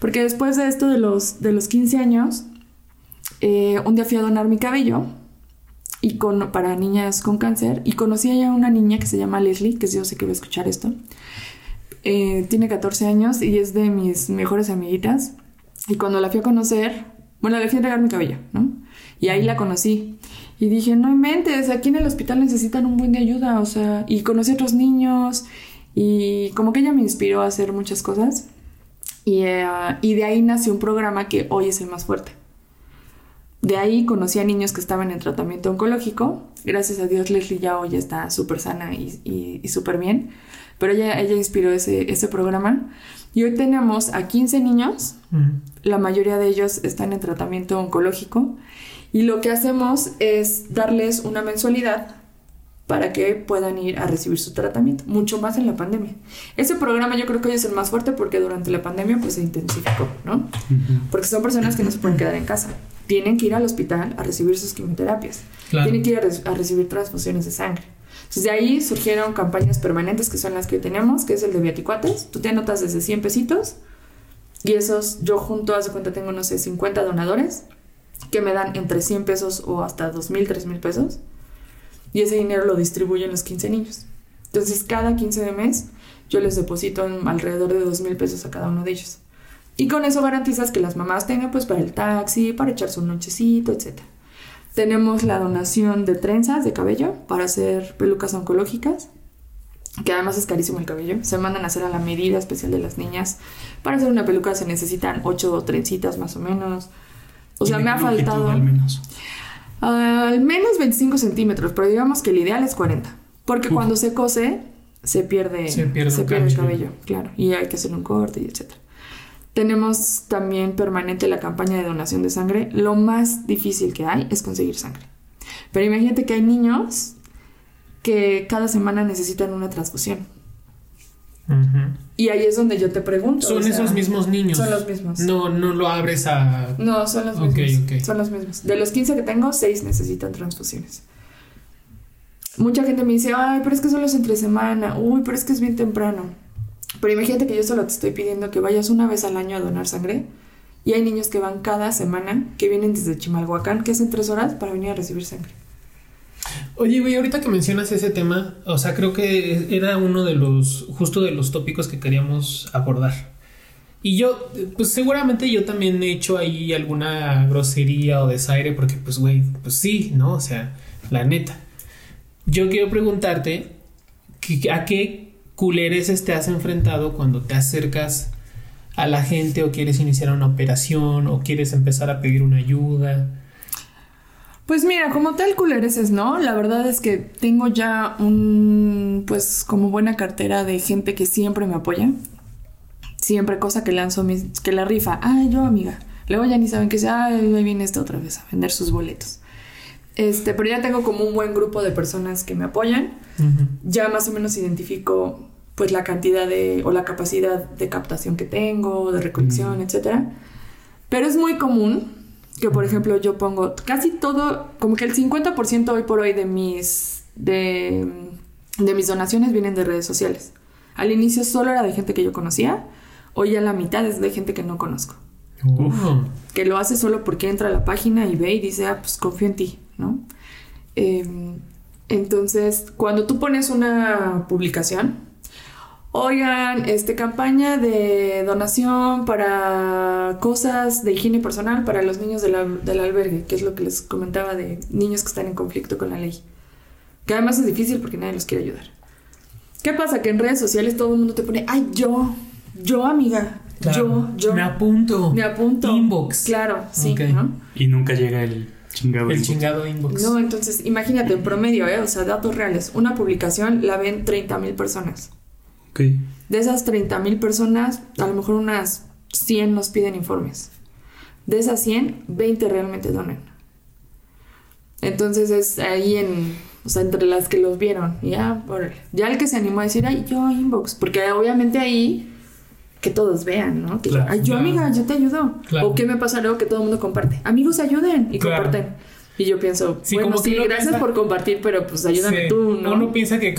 Porque después de esto de los, de los 15 años, eh, un día fui a donar mi cabello y con, para niñas con cáncer y conocí a una niña que se llama Leslie, que yo sé que va a escuchar esto. Eh, tiene 14 años y es de mis mejores amiguitas. Y cuando la fui a conocer, bueno, le fui a entregar mi cabello, ¿no? Y ahí la conocí. Y dije, no inventes, aquí en el hospital necesitan un buen de ayuda, o sea, y conocí a otros niños y como que ella me inspiró a hacer muchas cosas. Y, eh, y de ahí nació un programa que hoy es el más fuerte de ahí conocí a niños que estaban en tratamiento oncológico. Gracias a Dios Leslie ya hoy está súper sana y, súper bien. Pero ella, ella inspiró ese, ese, programa. Y hoy tenemos a 15 niños. La mayoría de ellos están en tratamiento oncológico. Y lo que hacemos es darles una mensualidad para que puedan ir a recibir su tratamiento, mucho más en la pandemia. Ese programa yo creo que hoy es el más fuerte porque durante la pandemia pues se intensificó, ¿no? Porque son personas que no se pueden quedar en casa tienen que ir al hospital a recibir sus quimioterapias, tienen que ir a, recibir transfusiones de sangre. Entonces de ahí surgieron campañas permanentes que son las que tenemos, que es el de Viaticuates. Tú te anotas desde 100 pesitos y esos, yo junto, hace cuenta, tengo, no sé, 50 donadores que me dan entre 100 pesos o hasta 2 mil, 3 mil pesos. Y ese dinero lo distribuyen los 15 niños. Entonces cada 15 de mes yo les deposito alrededor de 2 mil pesos a cada uno de ellos. Y con eso garantizas que las mamás tengan pues para el taxi, para echarse un nochecito, etc. Tenemos la donación de trenzas de cabello para hacer pelucas oncológicas, que además es carísimo el cabello. Se mandan a hacer a la medida especial de las niñas. Para hacer una peluca se necesitan ocho trencitas más o menos. O sea, me ha faltado... Al menos. al menos 25 centímetros, pero digamos que el ideal es 40. Porque cuando se cose, se pierde, se pierde, el cabello, claro. Y hay que hacer un corte y etcétera. Tenemos también permanente la campaña de donación de sangre. Lo más difícil que hay es conseguir sangre. Pero imagínate que hay niños que cada semana necesitan una transfusión. Y ahí es donde yo te pregunto. Son esos mismos niños. Son los mismos. No, no lo abres a. No, son los mismos. Son los mismos. De los 15 que tengo, 6 necesitan transfusiones. Mucha gente me dice, ay, pero es que solo es entre semana. Uy, pero es que es bien temprano. Pero imagínate que yo solo te estoy pidiendo que vayas una vez al año a donar sangre. Y hay niños que van cada semana, que vienen desde Chimalhuacán, que hacen tres horas para venir a recibir sangre. Oye, güey, ahorita que mencionas ese tema, o sea, creo que era uno de los, justo de los tópicos que queríamos abordar. Y yo, pues seguramente yo también he hecho ahí alguna grosería o desaire, porque pues, güey, pues sí, ¿no? O sea, la neta. Yo quiero preguntarte, ¿a qué culereces te has enfrentado cuando te acercas a la gente o quieres iniciar una operación o quieres empezar a pedir una ayuda? Pues mira, como tal culereces, ¿no? La verdad es que tengo ya un, pues como buena cartera de gente que siempre me apoya. Siempre cosa que lanzo, mis, que la rifa. Ay, yo amiga. Luego ya ni saben que sea, ay, ahí viene este otra vez a vender sus boletos. Este, pero ya tengo como un buen grupo de personas que me apoyan. Ya más o menos identifico pues la cantidad de o la capacidad de captación que tengo, de recolección, etcétera. Pero es muy común que, por ejemplo, yo pongo casi todo, como que el 50% hoy por hoy de mis, de, de mis donaciones vienen de redes sociales. Al inicio solo era de gente que yo conocía, hoy ya la mitad es de gente que no conozco. Oh. Que lo hace solo porque entra a la página y ve y dice, ah, pues confío en ti, ¿no? Eh, entonces, cuando tú pones una publicación, oigan, este campaña de donación para cosas de higiene personal para los niños de la- del albergue, que es lo que les comentaba de niños que están en conflicto con la ley. Que además es difícil porque nadie los quiere ayudar. ¿Qué pasa? Que en redes sociales todo el mundo te pone, ay, yo, yo amiga, Claro. yo, yo. Me apunto. Me apunto. Inbox. Claro, sí. ¿no? Y nunca llega el chingado. El inbox. chingado inbox. No, entonces imagínate en promedio, ¿eh? o sea, datos reales. Una publicación la ven 30 mil personas. De esas 30 mil personas, a lo mejor unas 100 nos piden informes. De esas 100, 20 realmente donan. Entonces es ahí en, o sea, entre las que los vieron. Ya, órale. ya el que se animó a decir, ay, yo inbox. Porque obviamente ahí que todos vean, ¿no? Que Claro, ay, yo claro. amiga, yo te ayudo. Claro. O qué me pasa luego que todo el mundo comparte. Amigos, ayuden y comparten. Y yo pienso, Sí, bueno, como sí, gracias piensa- por compartir, pero pues ayúdame Sí, tú, ¿no? Uno piensa que,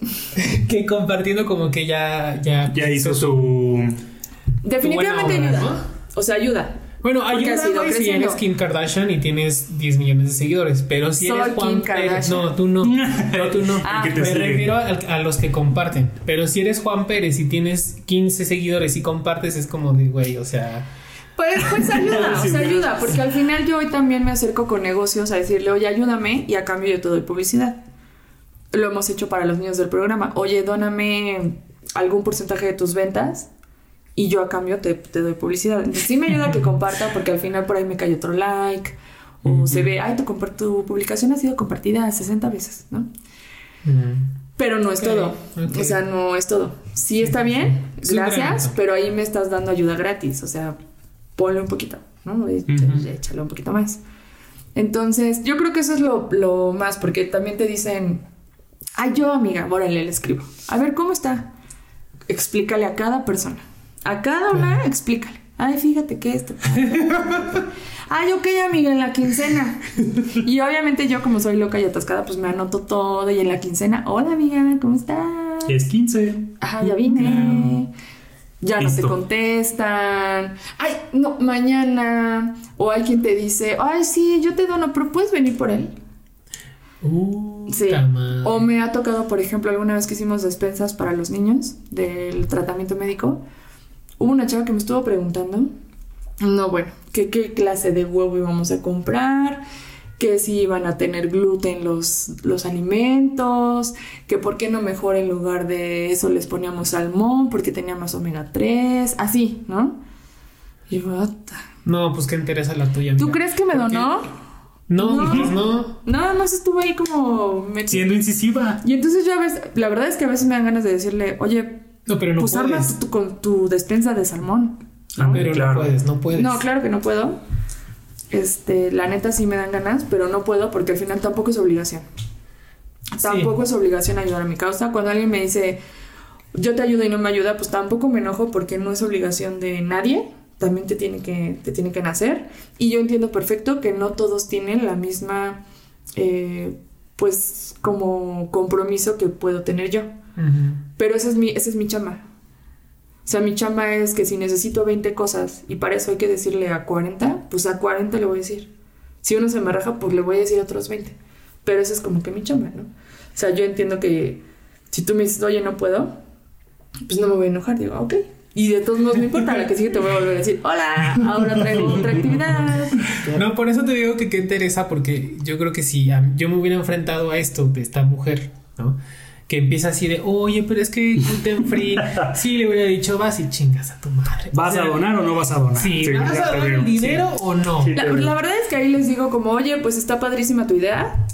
que compartiendo como que ya... Ya, Ya hizo su. Definitivamente buena obra, ayuda. O sea, ayuda. Bueno, ayuda güey, si eres Kim Kardashian y tienes 10 millones de seguidores, pero si Soy eres Juan Kim Pérez, Kardashian. no, tú no, no, tú no. Ah. Me sigue. refiero a, a los que comparten, pero si eres Juan Pérez y tienes 15 seguidores y compartes es como de, güey, o sea, Pues, pues ayuda, o sea, ayuda, porque al final yo hoy también me acerco con negocios a decirle, oye, ayúdame y a cambio yo te doy publicidad. Lo hemos hecho para los niños del programa. Oye, dóname algún porcentaje de tus ventas y yo a cambio te, te doy publicidad. Entonces sí me ayuda a que comparta porque al final por ahí me cae otro like o se ve, ay, tu, tu publicación ha sido compartida 60 veces, ¿no? Pero no es Ok, todo. ok. O sea, no es todo. Sí está bien, Es un gracias, pero ahí me estás dando ayuda gratis. O sea, ponle un poquito, ¿no? Échale, Ujú. échale un poquito más. Entonces, yo creo que eso es lo, lo más, porque también te dicen, ay, yo, amiga, órale, le escribo. A ver, ¿cómo está? Explícale a cada persona. A cada una, explícale. Ay, fíjate que esto. Ay, ok, amiga, en la quincena. Y obviamente yo, como soy loca y atascada, pues me anoto todo. Y en la quincena, hola, amiga, ¿cómo estás? Es 15. Ajá, ya vine. Ya no te contestan. Ay, no, mañana. O hay quien te dice, ay, sí, yo te dono, pero puedes venir por él. uh, Sí. O me ha tocado, por ejemplo, alguna vez que hicimos despensas para los niños del tratamiento médico. Hubo una chava que me estuvo preguntando, no, bueno, que qué clase de huevo íbamos a comprar, que si iban a tener gluten los, los alimentos, que por qué no mejor en lugar de eso les poníamos salmón porque tenía más omega 3, así, ¿no? Y "Ota". No, pues qué interesa la tuya. ¿tú crees que me ¿Por qué? Donó? No, No. pues no. Nada más estuvo ahí como... Siendo incisiva. Y entonces yo a veces, la verdad es que a veces me dan ganas de decirle, oye, No, pero no pues arma puedes. tu, tu- con tu despensa de salmón. Ah, Pero claro. no puedes, no puedes. No, claro que no puedo. Este, la neta sí me dan ganas, pero no puedo porque al final tampoco es obligación. Sí. Tampoco es obligación ayudar a mi causa. Cuando alguien me dice, yo te ayudo y no me ayuda, pues tampoco me enojo porque no es obligación de nadie. También te tiene que, te tiene que nacer. Y yo entiendo perfecto que no todos tienen la misma, eh, pues, como compromiso que puedo tener yo. Pero esa es mi, esa es mi chamba. O sea, mi chamba es que si necesito 20 cosas y para eso hay que decirle a 40, pues a 40 le voy a decir. Si uno se me raja, pues le voy a decir otros 20. Pero esa es como que mi chamba, ¿no? O sea, yo entiendo que si tú me dices, oye, no puedo, pues no me voy a enojar. Digo, ok. Y de todos modos, no importa, la que sigue te voy a volver a decir, hola, ahora traigo otra actividad. No, por eso te digo que qué interesa, porque yo creo que si a- yo me hubiera enfrentado a esto de esta mujer, ¿no? Que empieza así de, oye, pero es que gluten free. sí, le hubiera dicho, vas y chingas a tu madre. ¿Vas O sea, a donar o no vas a donar? Sí, ¿vas a veo. el dinero o no? Sí. La, la verdad es que ahí les digo como, oye, pues está padrísima tu idea,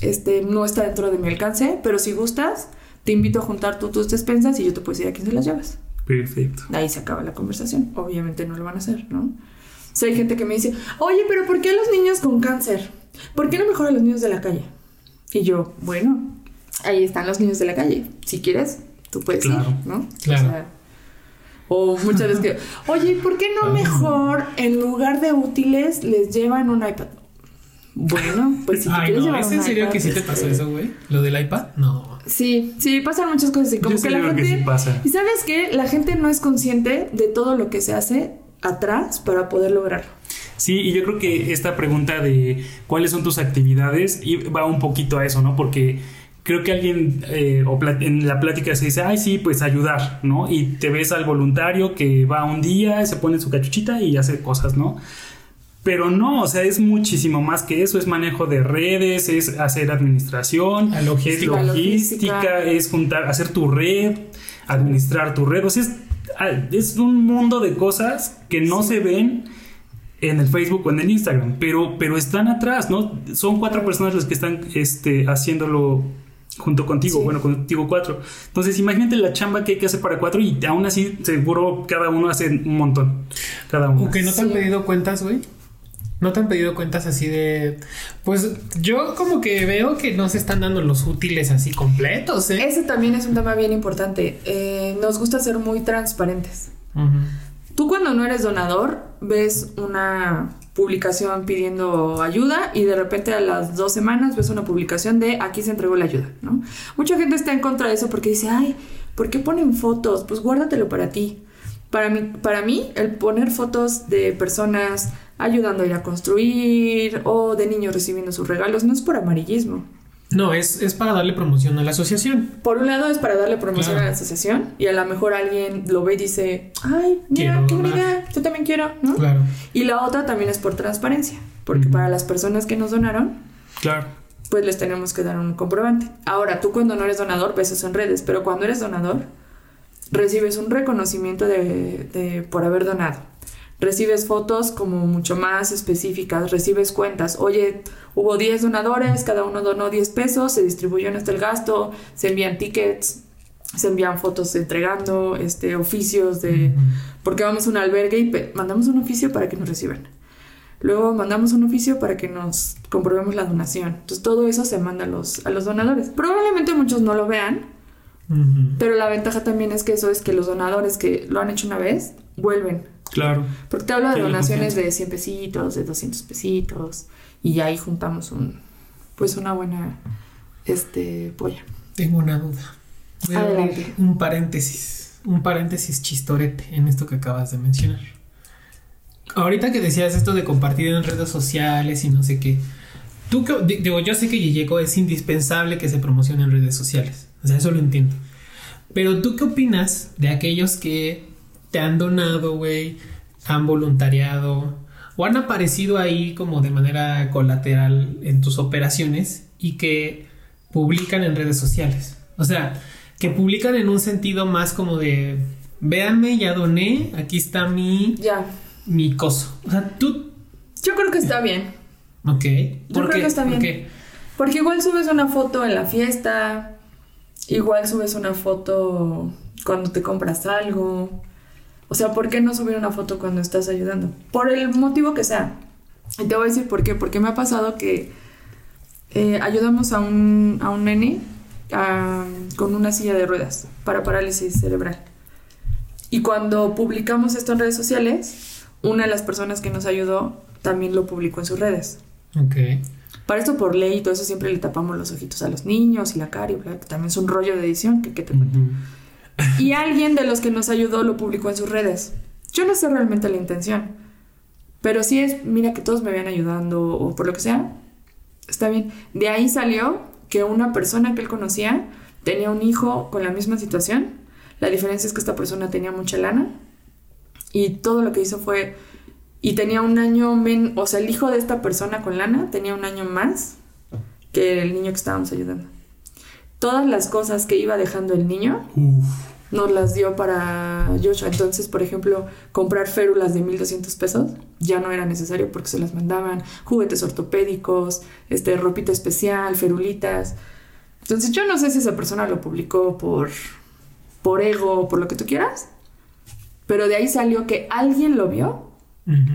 este, no está dentro de mi alcance, pero si gustas, te invito a juntar tú tus despensas y yo te puedo decir a quién se las llevas. Perfecto. Ahí se acaba la conversación. Obviamente no lo van a hacer, ¿no? O sea, hay gente que me dice, oye, pero ¿por qué los niños con cáncer? ¿Por qué no mejor a los niños de la calle? Y yo, bueno, ahí están los niños de la calle. Si quieres, tú puedes Claro. ir, ¿no? Claro. O, sea, o muchas veces que, oye, ¿y ¿por qué no mejor en lugar de útiles les llevan un iPad? Bueno, pues si te Ay, quieres no, llevar ¿es un en serio iPad, que sí te pasó eso, güey? ¿Lo del iPad? No. Sí, sí, pasan muchas cosas así. Como Yo que sí la que gente. sí pasa. Y sabes qué? La gente no es consciente de todo lo que se hace atrás para poder lograrlo. Sí, y yo creo que esta pregunta de cuáles son tus actividades y va un poquito a eso, ¿no? Porque creo que alguien eh, o en la plática se dice, ay, sí, pues ayudar, ¿no? Y te ves al voluntario que va un día, se pone su cachuchita y hace cosas, ¿no? Pero no, o sea, es muchísimo más que eso, es manejo de redes, es hacer administración, La logística. es La logística, logística. es juntar, hacer tu red, administrar tu red, o sea, es, es un mundo de cosas que no se ven en el Facebook o en el Instagram, pero, pero están atrás, ¿no? Son cuatro personas las que están este, haciéndolo junto contigo, Sí. bueno, contigo cuatro. Entonces, imagínate la chamba que hay que hacer para cuatro y aún así, seguro cada uno hace un montón. Cada uno. ¿O que no te han pedido cuentas, güey? ¿No te han pedido cuentas así de...? Pues yo como que veo que no se están dando los útiles así completos, ¿eh? Ese también es un tema bien importante. Eh, nos gusta ser muy transparentes. Tú cuando no eres donador ves una publicación pidiendo ayuda y de repente a las dos semanas ves una publicación de aquí se entregó la ayuda, ¿no? Mucha gente está en contra de eso porque dice, ay, ¿por qué ponen fotos? Pues guárdatelo para ti. Para mí, para mí, el poner fotos de personas ayudando a ir a construir o de niños recibiendo sus regalos no es por amarillismo. No, es, es para darle promoción a la asociación. Por un lado es para darle promoción Claro. a la asociación y a lo mejor alguien lo ve y dice, ay, mira, Quiero qué buena donar". idea, yo también quiero, ¿no? Claro. Y la otra también es por transparencia, porque para las personas que nos donaron, Claro. pues les tenemos que dar un comprobante. Ahora, tú cuando no eres donador ves eso en redes, pero cuando eres donador, recibes un reconocimiento de, de- por haber donado. Recibes fotos como mucho más específicas, recibes cuentas. Oye, hubo 10 donadores, cada uno donó 10 pesos, se distribuyó en este el gasto, se envían tickets, se envían fotos entregando, este, oficios de... Porque vamos a un albergue y mandamos un oficio para que nos reciban. Luego mandamos un oficio para que nos comprobemos la donación. Entonces todo eso se manda a los, a los donadores. Probablemente muchos no lo vean, pero la ventaja también es que eso es que los donadores que lo han hecho una vez vuelven. Claro. Porque te hablo de donaciones de 100 pesitos, de 200 pesitos y ahí juntamos un pues una buena este polla. Tengo una duda. Voy a abrir Adelante. un paréntesis. Un paréntesis chistorete en esto que acabas de mencionar. Ahorita que decías esto de compartir en redes sociales y no sé qué. Tú que, di- digo, yo sé que Yeyeko es indispensable que se promocione en redes sociales. O sea, eso lo entiendo. Pero tú qué opinas de aquellos que te han donado, güey, han voluntariado o han aparecido ahí como de manera colateral en tus operaciones y que publican en redes sociales? O sea, que publican en un sentido más como de, véanme, ya doné, aquí está mi, Ya. mi coso. O sea, tú, Yo creo que está bien. ok. Yo ¿Por creo qué? que está ¿Por bien. qué? Porque igual subes una foto en la fiesta, igual subes una foto cuando te compras algo. O sea, ¿por qué no subir una foto cuando estás ayudando? Por el motivo que sea. Y te voy a decir por qué. Porque me ha pasado que eh, ayudamos a un, a un nene con una silla de ruedas para parálisis cerebral. Y cuando publicamos esto en redes sociales, una de las personas que nos ayudó también lo publicó en sus redes. Ok. Para esto por ley y todo eso siempre le tapamos los ojitos a los niños y la cara y bla, que también es un rollo de edición que, que te cuento. Y alguien de los que nos ayudó lo publicó en sus redes. Yo no sé realmente la intención, pero si es, mira que todos me vean ayudando o por lo que sea, está bien. De ahí salió que una persona que él conocía tenía un hijo con la misma situación. La diferencia es que esta persona tenía mucha lana y todo lo que hizo fue y tenía un año men, o sea, el hijo de esta persona con lana tenía un año más que el niño que estábamos ayudando. Todas las cosas que iba dejando el niño Uf. nos las dio para Joshua. Entonces, por ejemplo, comprar férulas de 1200 pesos ya no era necesario porque se las mandaban, juguetes ortopédicos, este ropita especial, ferulitas. Entonces, yo no sé si esa persona lo publicó por por ego, por lo que tú quieras, pero de ahí salió que alguien lo vio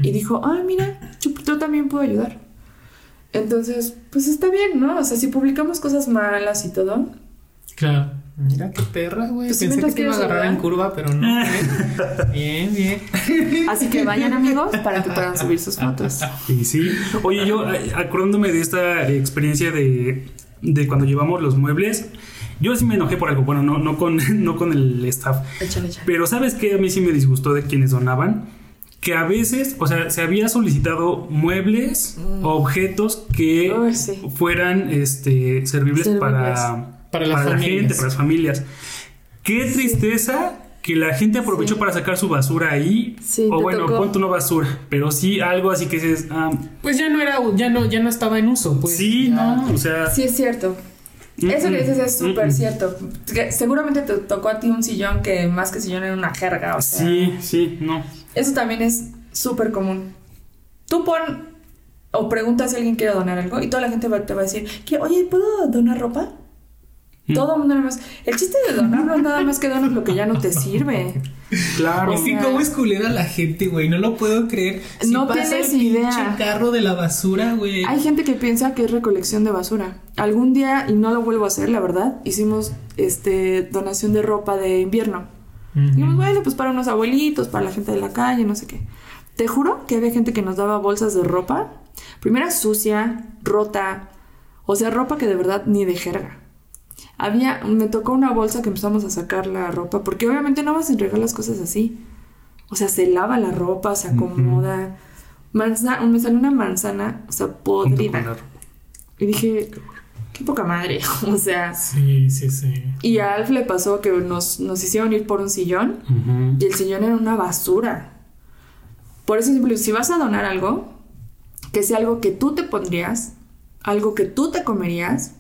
y dijo, ah, mira, yo, yo también puedo ayudar. Entonces, pues está bien, ¿no? O sea, si publicamos cosas malas y todo, Claro. Mira qué perra, güey. Pues Pensé que te iba a agarrar en curva, pero no. bien, bien. Así que vayan amigos para que puedan subir sus fotos. Y sí. Oye, yo acordándome de esta experiencia de, de cuando llevamos los muebles, yo sí me enojé por algo. Bueno, no, no, con, no con el staff. Échale, échale. Pero ¿sabes qué? A mí sí me disgustó de quienes donaban. Que a veces, o sea, se había solicitado muebles o objetos que Mm. Uy, sí. fueran este, servibles, Servibles. para, Para las la familias. gente, para las familias. Qué tristeza que la gente aprovechó Sí. para sacar su basura ahí. Sí, o bueno, pon tu no basura, pero sí algo así que dices, ah, Pues ya no era, ya no, ya no estaba en uso, pues. sí, Ya. no, o sea, Sí, es cierto. Eso que dices es súper mm. cierto. Que seguramente te tocó a ti un sillón que más que sillón era una jerga. O sea, sí, sí, no. Eso también es súper común. Tú pon o preguntas si alguien quiere donar algo y toda la gente va- te va a decir, "¿Qué? oye, ¿puedo donar ropa? Mm. Todo el mundo nada más. El chiste de donar no es nada más que donar lo que ya no te sirve. Claro. Es que cómo es culera la gente, güey. No lo puedo creer. No pasa tienes el idea. carro de la basura, güey. Hay gente que piensa que es recolección de basura. Algún día, y no lo vuelvo a hacer, la verdad, hicimos este donación de ropa de invierno. Ujú. Dijimos, bueno, pues para unos abuelitos, para la gente de la calle, no sé qué. Te juro que había gente que nos daba bolsas de ropa. Primera sucia, rota. O sea, ropa que de verdad ni de jerga. Había, me tocó una bolsa que empezamos a sacar la ropa, porque obviamente no vas a entregar las cosas así. O sea, se lava la ropa, se acomoda. Manza- me salió una manzana, o sea, podrida. Y dije, qué poca madre. O sea, Sí, sí, sí. y a Alf le pasó que nos, nos hicieron ir por un sillón y el sillón era una basura. Por eso si vas a donar algo, que sea algo que tú te pondrías, algo que tú te comerías,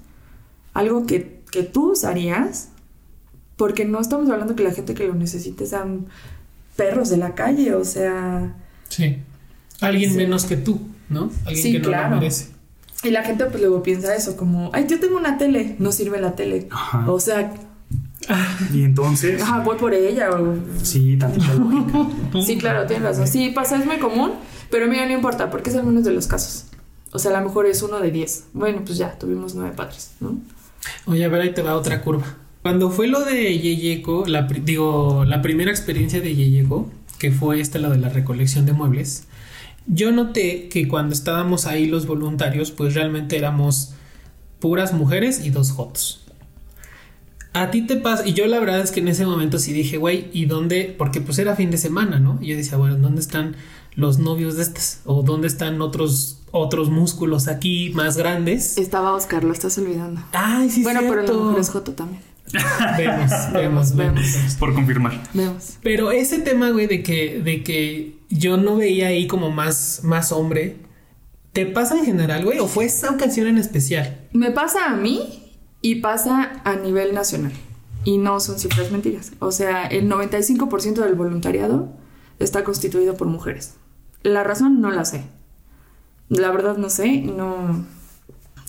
algo que, que tú usarías, porque no estamos hablando que la gente que lo necesite sean perros de la calle, o sea... Sí. Alguien Sí. menos que tú, ¿no? Alguien Sí, que no claro. lo merece. Y la gente pues luego piensa eso, como, ay, yo tengo una tele, no sirve la tele. Ajá. O sea, Y entonces, ajá, voy por ella. o- sí, tantita lógica. Sí, claro, tienes razón. Sí, pasa, es muy común, pero mira, no importa, porque es el menos de los casos. O sea, a lo mejor es uno de diez. Bueno, pues ya, tuvimos nueve padres, ¿no? Oye, a ver, ahí te va otra curva. Cuando fue lo de Yeyeco, la, digo, la primera experiencia de Yeyeco, que fue esta, la de la recolección de muebles, yo noté que cuando estábamos ahí los voluntarios, pues realmente éramos puras mujeres y dos jotos. A ti te pasa, y yo la verdad es que en ese momento sí dije, güey, ¿y dónde? Porque pues era fin de semana, ¿no? Y yo decía, bueno, ¿dónde están los novios de estas? ¿O dónde están otros, otros músculos aquí más grandes? Estaba Oscar, lo estás olvidando. Ay, sí, bueno, pero la mujer es Joto también. Vemos, vemos, vemos. Por confirmar. Vemos. Pero ese tema, güey, de que, de que yo no veía ahí como más, más hombre, ¿te pasa en general, güey? ¿O fue esa ocasión en especial? Me pasa a mí y pasa a nivel nacional. Y no son cifras mentiras. O sea, el 95% del voluntariado está constituido por mujeres. La razón no la sé. La verdad no sé, no...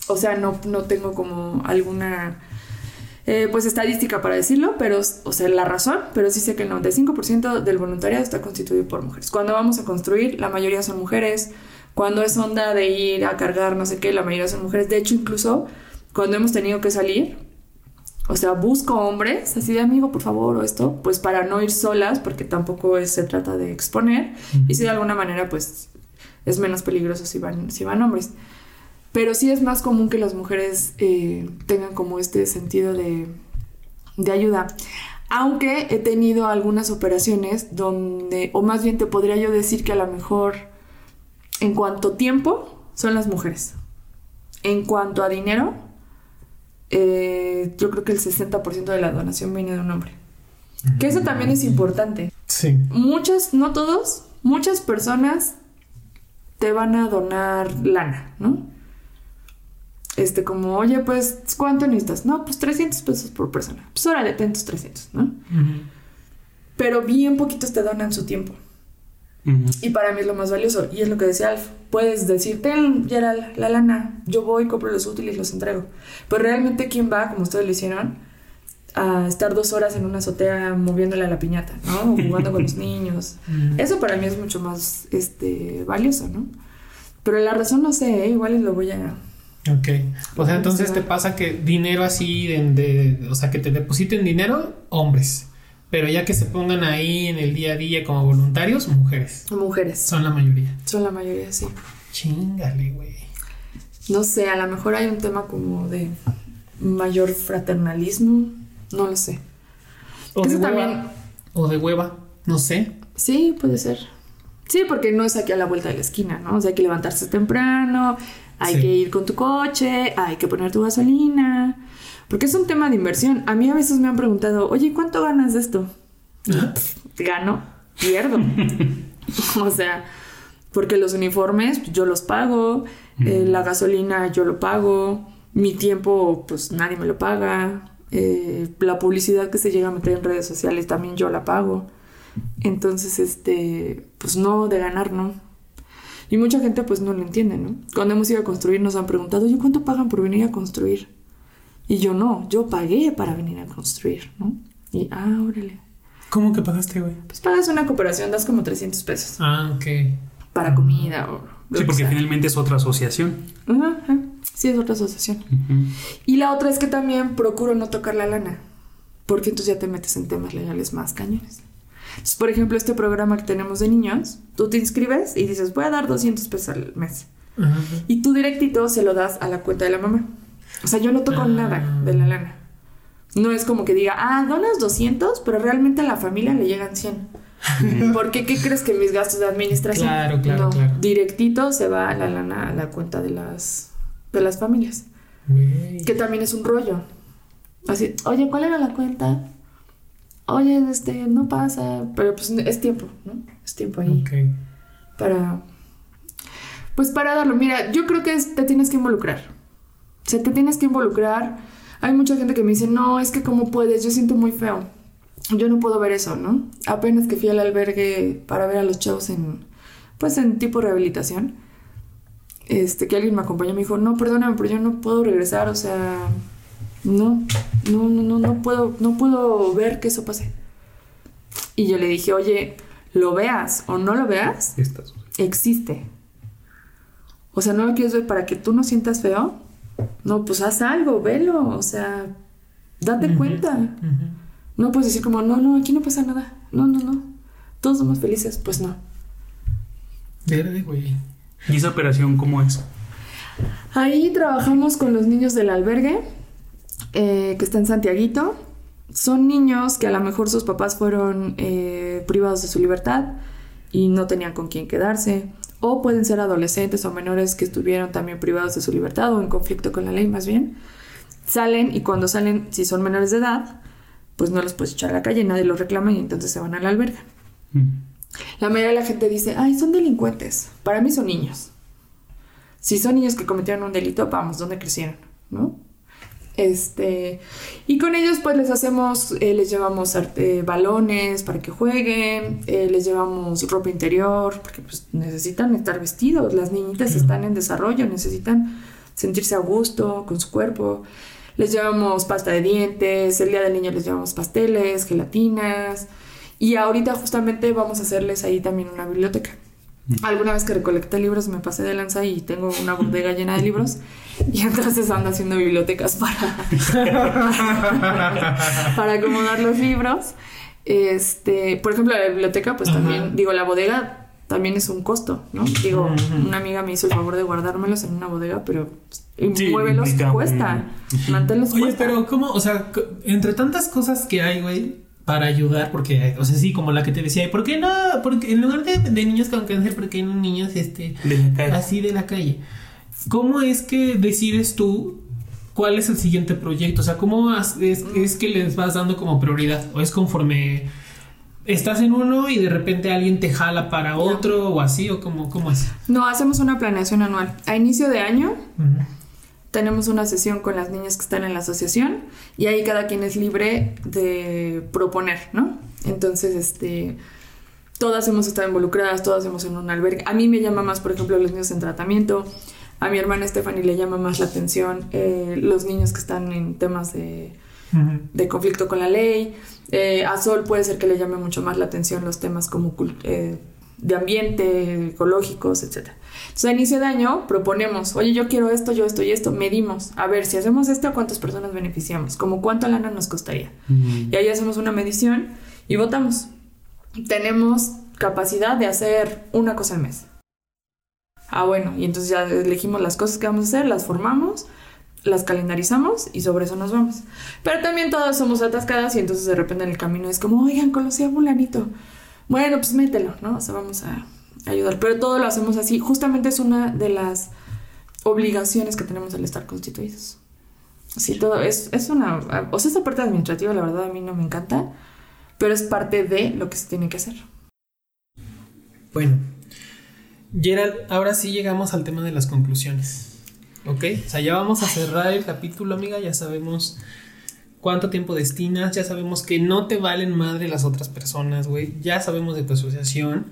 O sea, no, no tengo como alguna... eh, pues estadística para decirlo, pero, o sea, la razón, pero sí sé que el 95% del voluntariado está constituido por mujeres. Cuando vamos a construir, la mayoría son mujeres. Cuando es onda de ir a cargar, no sé qué, la mayoría son mujeres. De hecho, incluso cuando hemos tenido que salir, o sea, busco hombres, así de amigo, por favor, o esto, pues para no ir solas, porque tampoco es- se trata de exponer. Y si de alguna manera, pues es menos peligroso si van, si van hombres. Pero sí es más común que las mujeres eh, tengan como este sentido de, de ayuda. Aunque he tenido algunas operaciones donde, o más bien te podría yo decir que a lo mejor en cuanto a tiempo, son las mujeres. En cuanto a dinero, eh, yo creo que el 60% de la donación viene de un hombre. Que eso también es importante. Sí. Muchas, no todos, muchas personas te van a donar lana, ¿no? Este, como, oye, pues, ¿cuánto necesitas? No, pues 300 pesos por persona. Pues órale, ten tus 300, ¿no? Pero bien poquitos te donan su tiempo. Y para mí es lo más valioso. Y es lo que decía Alf. Puedes decir, ten, Gerald, la lana. Yo voy, compro los útiles y los entrego. Pero realmente, ¿quién va, como ustedes lo hicieron, a estar dos horas en una azotea moviéndole a la piñata, ¿no? O jugando con los niños. Eso para mí es mucho más este, valioso, ¿no? Pero la razón no sé, ¿eh? igual y lo voy a... Ok. O sea, entonces te pasa que dinero así, de, de- o sea, que te depositen dinero, hombres. Pero ya que se pongan ahí en el día a día como voluntarios, mujeres. Mujeres. Son la mayoría. Son la mayoría, sí. Chingale, güey. No sé, a lo mejor hay un tema como de mayor fraternalismo. No lo sé. O Que de eso hueva. también- O de hueva. No sé. Sí, puede ser. Sí, porque no es aquí a la vuelta de la esquina, ¿no? O sea, hay que levantarse temprano, hay Sí. que ir con tu coche, hay que poner tu gasolina. Porque es un tema de inversión. A mí a veces me han preguntado, oye, ¿cuánto ganas de esto? Gano, pierdo. o sea, porque los uniformes pues, yo los pago, eh, la gasolina yo lo pago, mi tiempo pues nadie me lo paga, eh, la publicidad que se llega a meter en redes sociales también yo la pago. Entonces, este, pues no, de ganar no. Y mucha gente pues no lo entiende, ¿no? Cuando hemos ido a construir nos han preguntado, oye, ¿cuánto pagan por venir a construir? Y yo no, yo pagué para venir a construir, ¿no? Y, ah, órale. ¿Cómo que pagaste, güey? Pues pagas una cooperación, das como 300 pesos Ah, ok. para comida o... Sí, que porque sea. finalmente es otra asociación. Ajá, ajá. Sí, es otra asociación. Y la otra es que también procuro no tocar la lana, porque entonces ya te metes en temas legales más cañones. Entonces, por ejemplo, este programa que tenemos de niños, tú te inscribes y dices, voy a dar 200 pesos al mes. Ajá. Y tú directito se lo das a la cuenta de la mamá. O sea, yo no toco Ah. nada de la lana. No es como que diga, ah, donas 200, pero realmente a la familia le llegan 100. ¿Por qué? ¿Qué crees que mis gastos de administración? Claro, claro, No, claro. Directito se va la lana a la cuenta de las, de las familias. Que también es un rollo. Así, oye, ¿cuál era la cuenta? Oye, este, no pasa. Pero pues es tiempo, ¿no? Es tiempo ahí Ok. para pues para darlo mira yo creo que es- te tienes que involucrar o sea te tienes que involucrar hay mucha gente que me dice no es que cómo puedes yo siento muy feo yo no puedo ver eso no apenas que fui al albergue para ver a los chavos en pues en tipo rehabilitación este que alguien me acompañó me dijo no perdóname pero yo no puedo regresar o sea no no no no no puedo no puedo ver que eso pase y yo le dije oye lo veas o no lo veas existe. O sea, no lo quieres ver para que tú no sientas feo. No, pues haz algo, velo. O sea, date cuenta. No puedes decir como, no, no, aquí no pasa nada. No, no, no. Todos somos felices. Pues no. Verde, güey. ¿Y esa operación cómo es? Ahí trabajamos con los niños del albergue, eh, que está en Santiaguito. Son niños que a lo mejor sus papás fueron eh, privados de su libertad y no tenían con quién quedarse. O pueden ser adolescentes o menores que estuvieron también privados de su libertad o en conflicto con la ley más bien. Salen y cuando salen, si son menores de edad, pues no los puedes echar a la calle, nadie los reclama y entonces se van al albergue. Mm. La mayoría de la gente dice, ay, son delincuentes. Para mí son niños. Si son niños que cometieron un delito, vamos, ¿dónde crecieron? ¿No? Este, y con ellos pues les hacemos, eh, les llevamos arte- balones para que jueguen, eh, les llevamos ropa interior, porque pues necesitan estar vestidos, las niñitas están en desarrollo, necesitan sentirse a gusto con su cuerpo. Les llevamos pasta de dientes, el día del niño les llevamos pasteles, gelatinas. Y ahorita justamente vamos a hacerles ahí también una biblioteca. Alguna vez que recolecté libros me pasé de lanza y tengo una bodega llena de libros y entonces ando haciendo bibliotecas para, para acomodar los libros. Este, por ejemplo, la biblioteca, pues Ajá. también, digo, la bodega también es un costo, ¿no? Digo, una amiga me hizo el favor de guardármelos en una bodega, pero Sí, muévelos cuesta, manténlos Oye, cuesta. pero ¿cómo? O sea, entre tantas cosas que hay, güey, para ayudar, porque, o sea, sí, como la que te decía, ¿y por qué no? Porque en lugar de, de niños con cáncer, ¿por qué no niños, este, De la calle. así de la calle? ¿Cómo es que decides tú cuál es el siguiente proyecto? O sea, ¿cómo has- es, es que les vas dando como prioridad? ¿O es conforme estás en uno y de repente alguien te jala para otro o así? ¿O cómo, cómo es? No, hacemos una planeación anual. A inicio de año. Tenemos una sesión con las niñas que están en la asociación y ahí cada quien es libre de proponer, ¿no? Entonces, este, todas hemos estado involucradas, todas hemos en un albergue. A mí me llama más, por ejemplo, los niños en tratamiento. A mi hermana Stephanie le llama más la atención eh, los niños que están en temas de, de conflicto con la ley. Eh, a Sol puede ser que le llame mucho más la atención los temas como eh, de ambiente, ecológicos, etc. Entonces, a inicio de año proponemos, oye, yo quiero esto, yo esto y esto, medimos, a ver, si hacemos esto, ¿a cuántas personas beneficiamos? Como cuánto lana nos costaría. Y ahí hacemos una medición y votamos. Tenemos capacidad de hacer una cosa al mes. Ah, bueno, y entonces ya elegimos las cosas que vamos a hacer, las formamos, las calendarizamos y sobre eso nos vamos. Pero también todas somos atascadas y entonces de repente en el camino es como, oigan, conocí a fulanito. Bueno, pues mételo, ¿no? O sea, vamos a ayudar. Pero todo lo hacemos así. Justamente es una de las obligaciones que tenemos al estar constituidos. Así todo, es, es una... O sea, esa parte administrativa, la verdad, a mí no me encanta, pero es parte de lo que se tiene que hacer. Bueno, Gerald, ahora sí llegamos al tema de las conclusiones. ¿Ok? O sea, ya vamos a cerrar el capítulo, amiga. Ya sabemos cuánto tiempo destinas. Ya sabemos que no te valen madre las otras personas, güey. Ya sabemos de tu asociación.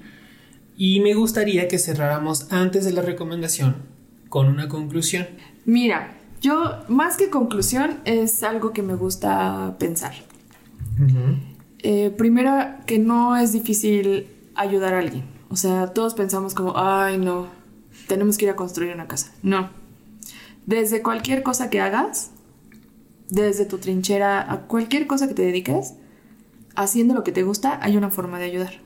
Y me gustaría que cerráramos antes de la recomendación con una conclusión. Mira, yo más que conclusión es algo que me gusta pensar. Eh, primero, que no es difícil ayudar a alguien. O sea, todos pensamos como, ay, no, tenemos que ir a construir una casa. No. Desde cualquier cosa que hagas, desde tu trinchera a cualquier cosa que te dediques, haciendo lo que te gusta, hay una forma de ayudar.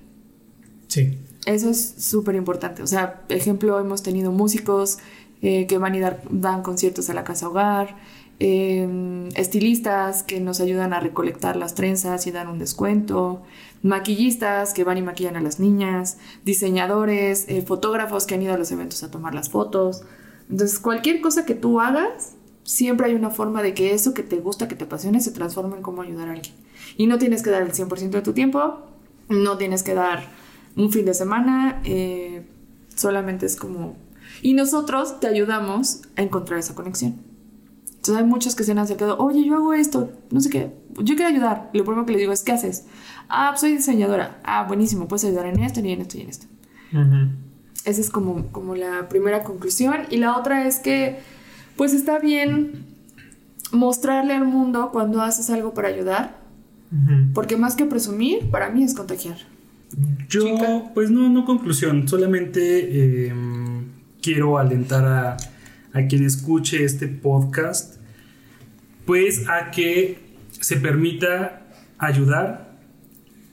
Sí. Eso es súper importante. O sea, ejemplo, hemos tenido músicos eh, que van y dar, dan conciertos a la casa hogar, eh, estilistas que nos ayudan a recolectar las trenzas y dan un descuento, maquillistas que van y maquillan a las niñas, diseñadores, eh, fotógrafos que han ido a los eventos a tomar las fotos. Entonces, cualquier cosa que tú hagas, siempre hay una forma de que eso que te gusta, que te apasione, se transforme en cómo ayudar a alguien. Y no tienes que dar el 100% de tu tiempo, no tienes que dar un fin de semana, eh, solamente es como... Y nosotros te ayudamos a encontrar esa conexión. Entonces hay muchos que se han acercado, oye, yo hago esto, no sé qué, yo quiero ayudar. Lo primero que les digo es, ¿qué haces? Ah, soy diseñadora. Ah, buenísimo, puedes ayudar en esto, y en esto, y en esto. Esa es como, como la primera conclusión. Y la otra es que, pues está bien mostrarle al mundo cuando haces algo para ayudar. Porque más que presumir, para mí es contagiar. Yo, pues no, no conclusión, solamente eh, quiero alentar a, a quien escuche este podcast, pues a que se permita ayudar,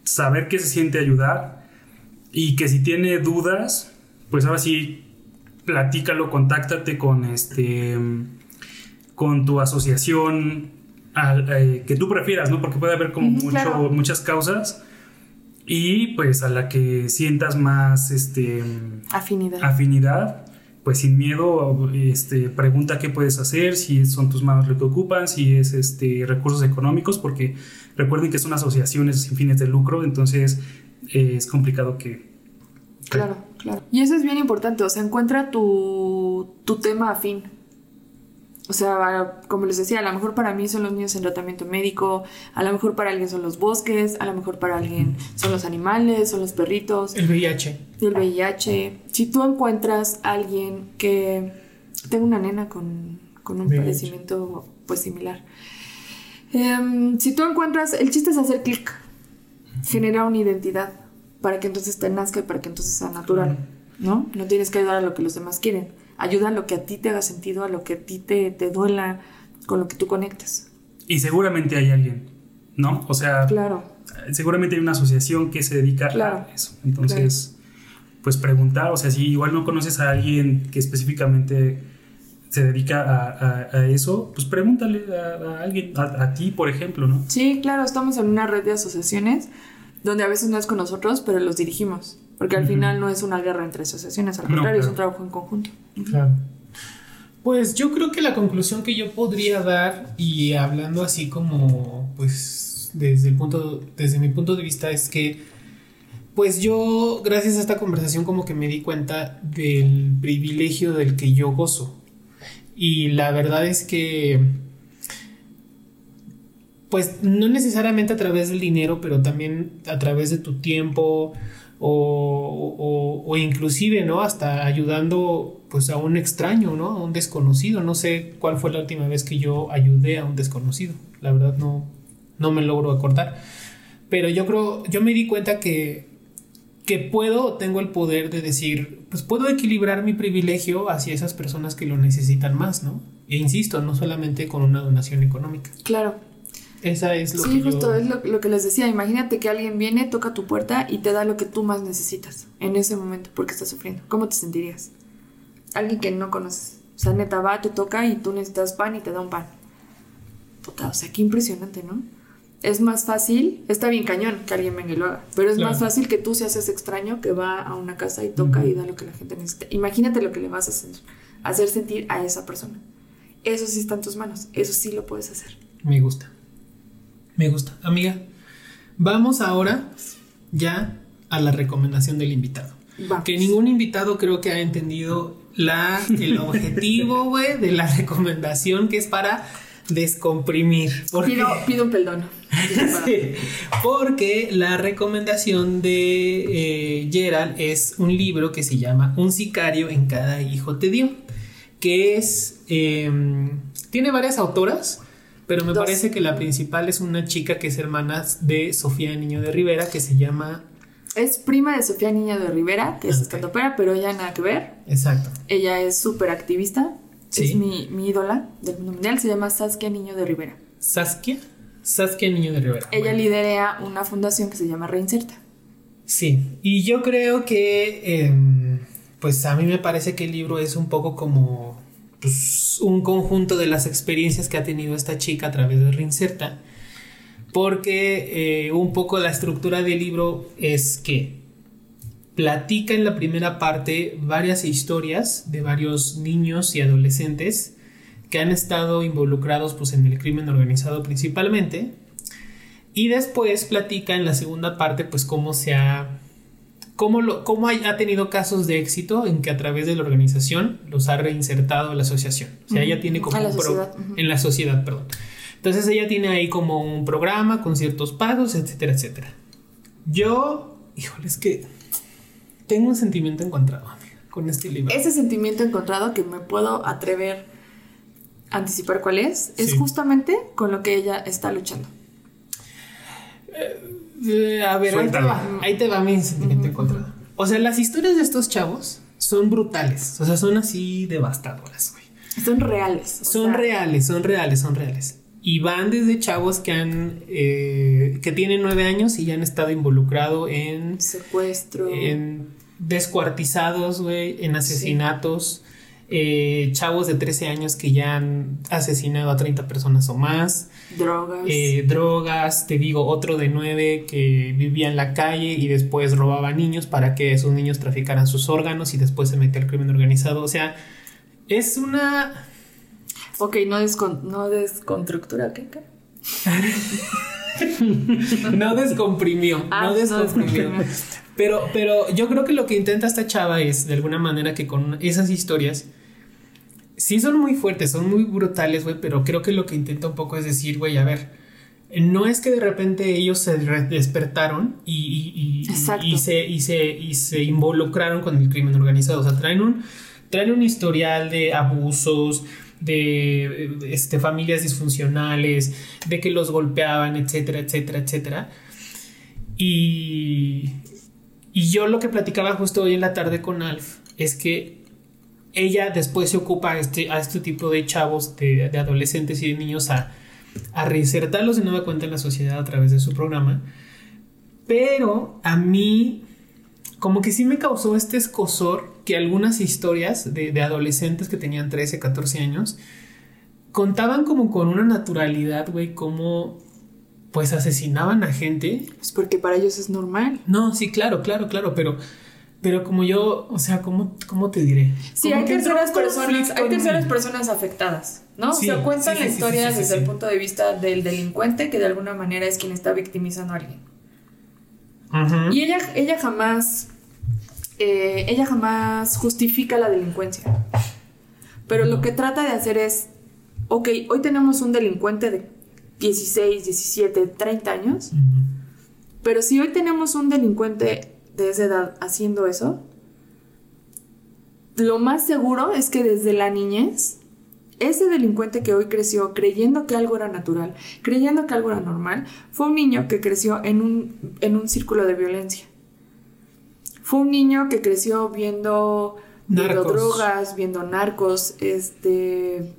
saber que se siente ayudar y que si tiene dudas, pues ahora sí, platícalo, contáctate con este con tu asociación eh, que tú prefieras, ¿no? Porque puede haber como mucho, muchas causas y pues a la que sientas más este afinidad. afinidad pues sin miedo este, pregunta qué puedes hacer, si son tus manos lo que ocupan, si es este, recursos económicos, porque recuerden que son asociaciones sin fines de lucro, entonces eh, es complicado que... Claro, claro. Y eso es bien importante, o sea, encuentra tu, tu tema afín. O sea, como les decía, a lo mejor para mí son los niños en tratamiento médico, a lo mejor para alguien son los bosques, a lo mejor para alguien son los animales, son los perritos. El VIH. El VIH. Si tú encuentras a alguien que... Tengo una nena con, con un padecimiento pues similar. Em, si tú encuentras, el chiste es hacer clic, generar una identidad para que entonces te nazca y para que entonces sea natural, ¿no? No tienes que ayudar a lo que los demás quieren ayuda a lo que a ti te haga sentido, a lo que a ti te, te duela, con lo que tú conectes. Y seguramente hay alguien, ¿no? O sea, claro. seguramente hay una asociación que se dedica a eso. Entonces, pues preguntar, o sea, si igual no conoces a alguien que específicamente se dedica a, a, eso, pues pregúntale a, alguien, a, ti, por ejemplo, ¿no? Sí, claro, estamos en una red de asociaciones donde a veces no es con nosotros, pero los dirigimos. Porque al final no es una guerra entre asociaciones, al contrario, es un trabajo en conjunto. Claro. Pues yo creo que la conclusión que yo podría dar, y hablando así como, pues, desde el punto, desde mi punto de vista, es que, pues yo, gracias a esta conversación, como que me di cuenta del privilegio del que yo gozo. Y la verdad es que, pues, no necesariamente a través del dinero, pero también a través de tu tiempo, o, o, inclusive, ¿no? Hasta ayudando pues a un extraño, ¿no? A un desconocido. No sé cuál fue la última vez que yo ayudé a un desconocido. La verdad no, no me logro acordar. Pero yo creo, yo me di cuenta que, que puedo tengo el poder de decir, pues puedo equilibrar mi privilegio hacia esas personas que lo necesitan más, ¿no? E insisto, no solamente con una donación económica. Claro. Esa es lo Sí, que justo yo... es lo, lo que les decía. Imagínate que alguien viene, toca tu puerta y te da lo que tú más necesitas en ese momento porque estás sufriendo. ¿Cómo te sentirías? Alguien que no conoces. O sea, neta va, te toca y tú necesitas pan y te da un pan. Puta, o sea, qué impresionante, ¿no? Es más fácil, está bien cañón que alguien venga y lo haga, pero es Claro. más fácil que tú seas ese extraño que va a una casa y toca y da lo que la gente necesita. Imagínate lo que le vas a hacer, hacer sentir a esa persona. Eso sí está en tus manos, eso sí lo puedes hacer. Me gusta. Me gusta. Amiga, vamos ahora ya a la recomendación del invitado. Vamos. Que ningún invitado creo que ha entendido la, el objetivo, güey, de la recomendación que es para descomprimir. Porque, Pido, pido un perdón. Sí, porque la recomendación de eh, Gerald es un libro que se llama Un sicario en cada hijo te dio, que es... eh, tiene varias autoras, pero me Dos. parece que la principal es una chica que es hermana de Sofía Niño de Rivera, que se llama... Es prima de Sofía Niña de Rivera, que es Ok. estandopera, pero ella nada que ver. Exacto. Ella es súper activista. Sí. Es mi, mi ídola del mundo mundial. Se llama Saskia Niño de Rivera. Saskia. Saskia Niño de Rivera. Ella Bueno. lidera una fundación que se llama Reinserta. Sí, y yo creo que, em, pues a mí me parece que el libro es un poco como pues, un conjunto de las experiencias que ha tenido esta chica a través de Reinserta, porque eh, un poco la estructura del libro es que platica en la primera parte varias historias de varios niños y adolescentes que han estado involucrados pues, en el crimen organizado principalmente. Y después platica en la segunda parte, pues cómo se ha. Cómo, lo, cómo hay- ha tenido casos de éxito en que a través de la organización los ha reinsertado a la asociación. O sea, ella tiene como A la un pro- sociedad, ujú. En la sociedad, perdón. Entonces ella tiene ahí como un programa con ciertos pagos, etcétera, etcétera. Yo, híjole, es que tengo un sentimiento encontrado con este libro. Ese sentimiento encontrado que me puedo atrever a anticipar cuál es, es Sí. justamente con lo que ella está luchando. Eh, a ver, ahí te, va, ahí te va mi sentimiento encontrado. O sea, las historias de estos chavos son brutales. O sea, son así devastadoras, güey. Son reales. Son sea, reales, son reales, son reales. Y van desde chavos que han eh, que tienen nueve años y ya han estado involucrados en, Secuestro. en descuartizados, güey, en asesinatos. Eh, chavos de 13 años que ya han asesinado a 30 personas o más. drogas. Eh, drogas, te digo, otro de nueve que vivía en la calle y después robaba niños para que esos niños traficaran sus órganos y después se metía al crimen organizado. O sea, es una... ok, no, descon no desconstructura, ¿qué? qué? No descomprimió, Ah, no no descomprimió. descomprimió. Pero, pero yo creo que lo que intenta esta chava es, de alguna manera, que con esas historias, sí son muy fuertes, son muy brutales, güey, pero creo que lo que intenta un poco es decir, güey, a ver, no es que de repente ellos se despertaron y, y- y- se, y, se, y se involucraron con el crimen organizado, o sea, traen un, traen un historial de abusos, de eh, este, familias disfuncionales, de que los golpeaban, etcétera, etcétera, etcétera. Y, y yo lo que platicaba justo hoy en la tarde con Alf es que ella después se ocupa a este, a este tipo de chavos, de, de adolescentes y de niños a, a reinsertarlos de nueva cuenta en la sociedad a través de su programa. Pero a mí, como que sí me causó este escosor que algunas historias de, de adolescentes que tenían 13, 14 años contaban como con una naturalidad, güey, como pues asesinaban a gente Pues porque para ellos es normal. no, sí, claro, claro, claro, pero, pero como yo, o sea, ¿cómo, cómo te diré? Sí, Como hay terceras personas, hay terceras personas afectadas, ¿no? Sí, o sea, cuentan sí, la historia sí, desde el punto de vista del delincuente, que de alguna manera es quien está victimizando a alguien. Y ella, ella jamás, eh, ella jamás justifica la delincuencia. Pero lo que trata de hacer es, ok, hoy tenemos un delincuente de 16, 17, 30 años, Ujú. pero si hoy tenemos un delincuente de esa edad haciendo eso, lo más seguro es que desde la niñez, ese delincuente que hoy creció creyendo que algo era natural, creyendo que algo era normal, fue un niño que creció en un, en un círculo de violencia. fue un niño que creció viendo, viendo drogas, viendo narcos, este,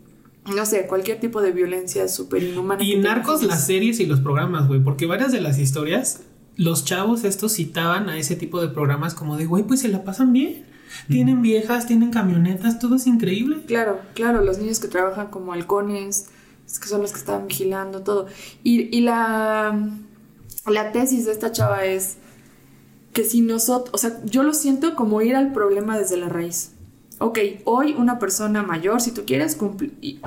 no sé, cualquier tipo de violencia súper inhumana. Y narcos las series y los programas, güey, porque varias de las historias, los chavos estos citaban a ese tipo de programas como de, güey, pues se la pasan bien. Tienen viejas, tienen camionetas, todo es increíble. Claro, claro, los niños que trabajan como halcones, es que son los que estaban vigilando todo. Y, y la, la tesis de esta chava es que si nosotros, o sea, yo lo siento como ir al problema desde la raíz. Ok, hoy una persona mayor, si tú quieres,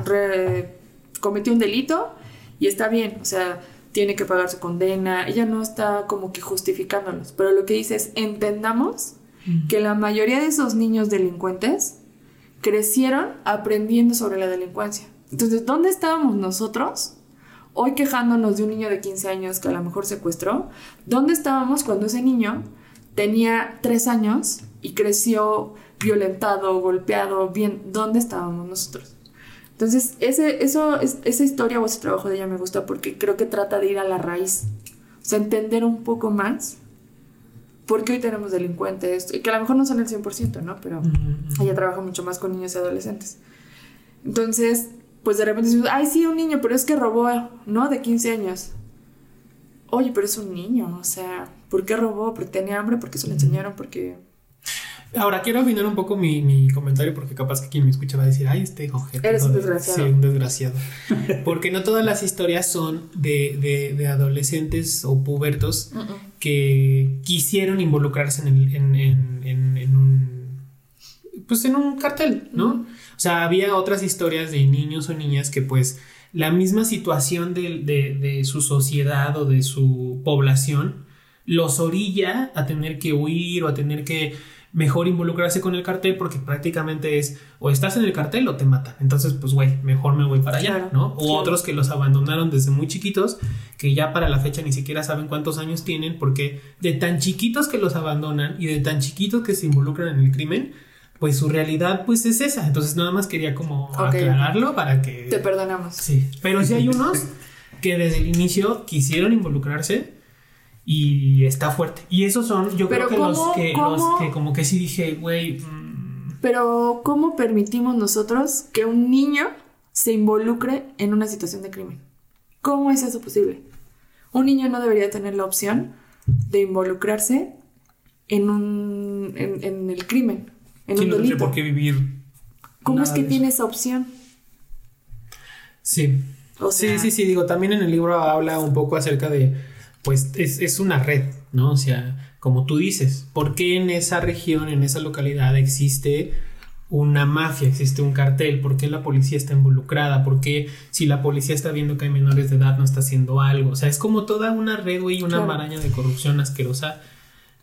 re- cometió un delito y está bien, o sea, tiene que pagar su condena, ella no está como que justificándolos, pero lo que dice es, entendamos que la mayoría de esos niños delincuentes crecieron aprendiendo sobre la delincuencia. Entonces, ¿dónde estábamos nosotros hoy quejándonos de un niño de 15 años que a lo mejor secuestró? ¿Dónde estábamos cuando ese niño tenía 3 años y creció violentado, golpeado? Bien, ¿dónde estábamos nosotros? Entonces, ese, eso, es- esa historia o ese trabajo de ella me gusta porque creo que trata de ir a la raíz. O sea, entender un poco más por qué hoy tenemos delincuentes, que a lo mejor no son el 100%, ¿no? Pero ella trabaja mucho más con niños y adolescentes. Entonces, pues de repente dices, ay, sí, un niño, pero es que robó, ¿no? De 15 años. Oye, pero es un niño, o sea, ¿por qué robó? Porque tenía hambre, porque se lo enseñaron, porque... Ahora quiero afinar un poco mi, mi comentario porque capaz que quien me escucha va a decir, ay, este ojete. Eres un desgraciado. Sí, un desgraciado. porque no todas las historias son de, de, de adolescentes o pubertos que quisieron involucrarse en, el- en, en, en, en un pues en un cartel, ¿no? O sea, había otras historias de niños o niñas que pues la misma situación de, de, de su sociedad o de su población los orilla a tener que huir o a tener que mejor involucrarse con el cartel porque prácticamente es o estás en el cartel o te matan. Entonces, pues, güey, mejor me voy para allá, Claro, ¿no? O claro. otros que los abandonaron desde muy chiquitos, que ya para la fecha ni siquiera saben cuántos años tienen porque de tan chiquitos que los abandonan y de tan chiquitos que se involucran en el crimen, pues su realidad pues es esa. Entonces, nada más quería como aclararlo para que... Te perdonamos. Sí, pero sí hay unos que desde el inicio quisieron involucrarse y está fuerte. Y esos son, yo Pero creo que, los, ¿cómo- que cómo- los que como que sí dije, güey, mm, Pero, ¿cómo permitimos nosotros que un niño se involucre en una situación de crimen? ¿Cómo es eso posible? Un niño no debería tener la opción de involucrarse en un en, en el crimen, en Sí, un no delito. por qué vivir. ¿Cómo es que tiene esa opción? sí. O sea, sí, sí, sí, digo, también en el libro habla un poco acerca de, pues es, es una red, ¿no? O sea, como tú dices, ¿por qué en esa región, en esa localidad existe una mafia, existe un cartel? ¿Por qué la policía está involucrada? ¿Por qué si la policía está viendo que hay menores de edad no está haciendo algo? O sea, es como toda una red, güey, una Claro. maraña de corrupción asquerosa.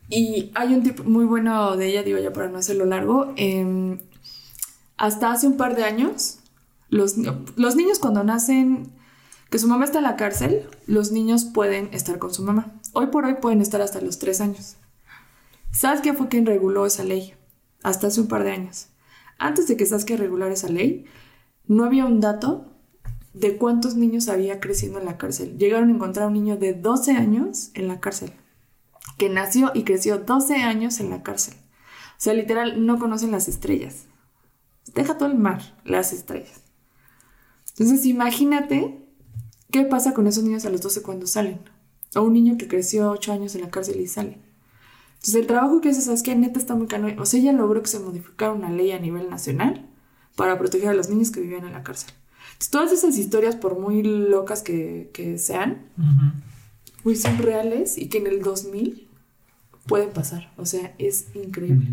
Y hay un tipo muy bueno de ella, digo ya para no hacerlo largo. em, hasta hace un par de años, los, los niños cuando nacen, que su mamá está en la cárcel, los niños pueden estar con su mamá. Hoy por hoy pueden estar hasta los tres años. Saskia fue quien reguló esa ley, hasta hace un par de años. Antes de que Saskia regulara esa ley, no había un dato de cuántos niños había creciendo en la cárcel. Llegaron a encontrar a un niño de 12 años en la cárcel que nació y creció 12 años en la cárcel. O sea, literal, no conocen las estrellas. Deja todo el mar, las estrellas. Entonces, imagínate qué pasa con esos niños a los 12 cuando salen. O un niño que creció 8 años en la cárcel y sale. Entonces, el trabajo que hace Saskia neta está muy cano. O sea, ella logró que se modificara una ley a nivel nacional para proteger a los niños que vivían en la cárcel. Entonces, todas esas historias, por muy locas que, que sean, güey, son reales y que en el 2000 pueden pasar. O sea, es increíble.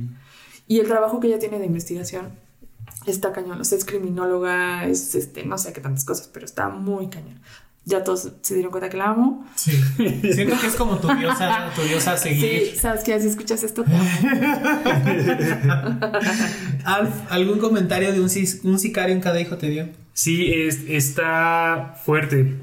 Y el trabajo que ella tiene de investigación está cañón. O sea, es criminóloga, es este, no sé qué tantas cosas, pero está muy cañón. Ya todos se dieron cuenta que la amo. Sí. Siento que es como tu diosa, tu diosa a seguir. Sí, sabes que si escuchas esto, te amo. Alf, ¿algún comentario de un, sicario en cada hijo te dio? Sí, es- está fuerte,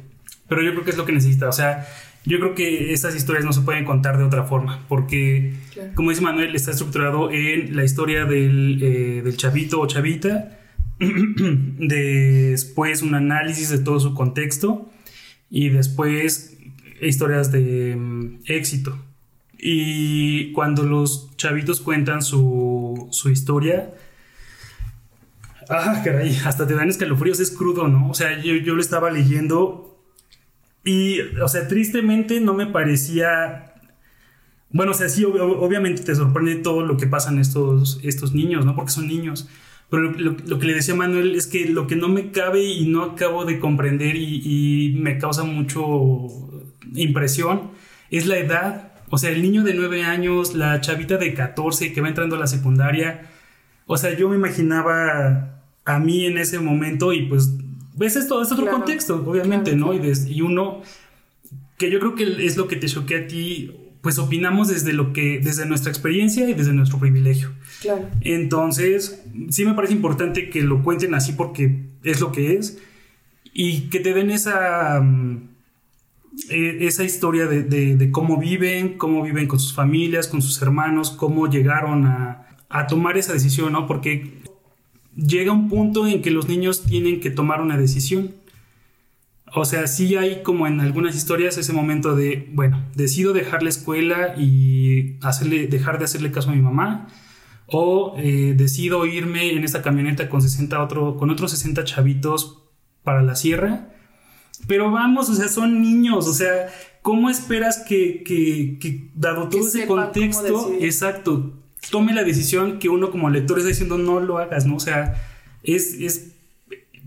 pero yo creo que es lo que necesita. O sea, yo creo que estas historias no se pueden contar de otra forma, porque, Claro. como dice Manuel, está estructurado en la historia del, eh, del chavito o chavita, después un análisis de todo su contexto y después historias de mm, éxito. Y cuando los chavitos cuentan su, su historia, ah, caray, hasta te dan escalofríos, es crudo, ¿no? O sea, yo, yo lo estaba leyendo y, o sea, tristemente no me parecía... Bueno, o sea, sí, ob- obviamente te sorprende todo lo que pasan estos, estos niños, ¿no? Porque son niños. Pero lo, que le decía Manuel es que lo que no me cabe y no acabo de comprender y, y me causa mucho impresión es la edad. O sea, el niño de 9 años, la chavita de 14 que va entrando a la secundaria. O sea, yo me imaginaba a mí en ese momento y pues, ves esto, es otro Claro. contexto, obviamente, Claro, ¿no? claro. Y, des- y uno, que yo creo que es lo que te choquea a ti, pues opinamos desde lo que, desde nuestra experiencia y desde nuestro privilegio. Claro. Entonces, sí me parece importante que lo cuenten así porque es lo que es y que te den esa, mm, eh, esa historia de, de- de cómo viven, cómo viven con sus familias, con sus hermanos, cómo llegaron a, a tomar esa decisión, ¿no? Porque llega un punto en que los niños tienen que tomar una decisión. O sea, sí hay como en algunas historias ese momento de, bueno, decido dejar la escuela y hacerle, dejar de hacerle caso a mi mamá, o eh, decido irme en esta camioneta con 60 otro, con otros 60 chavitos para la sierra. Pero vamos, o sea, son niños, o sea, ¿cómo esperas que, que- que, dado Que todo ese contexto, exacto, tome la decisión que uno como lector está diciendo no lo hagas, ¿no? O sea, es, es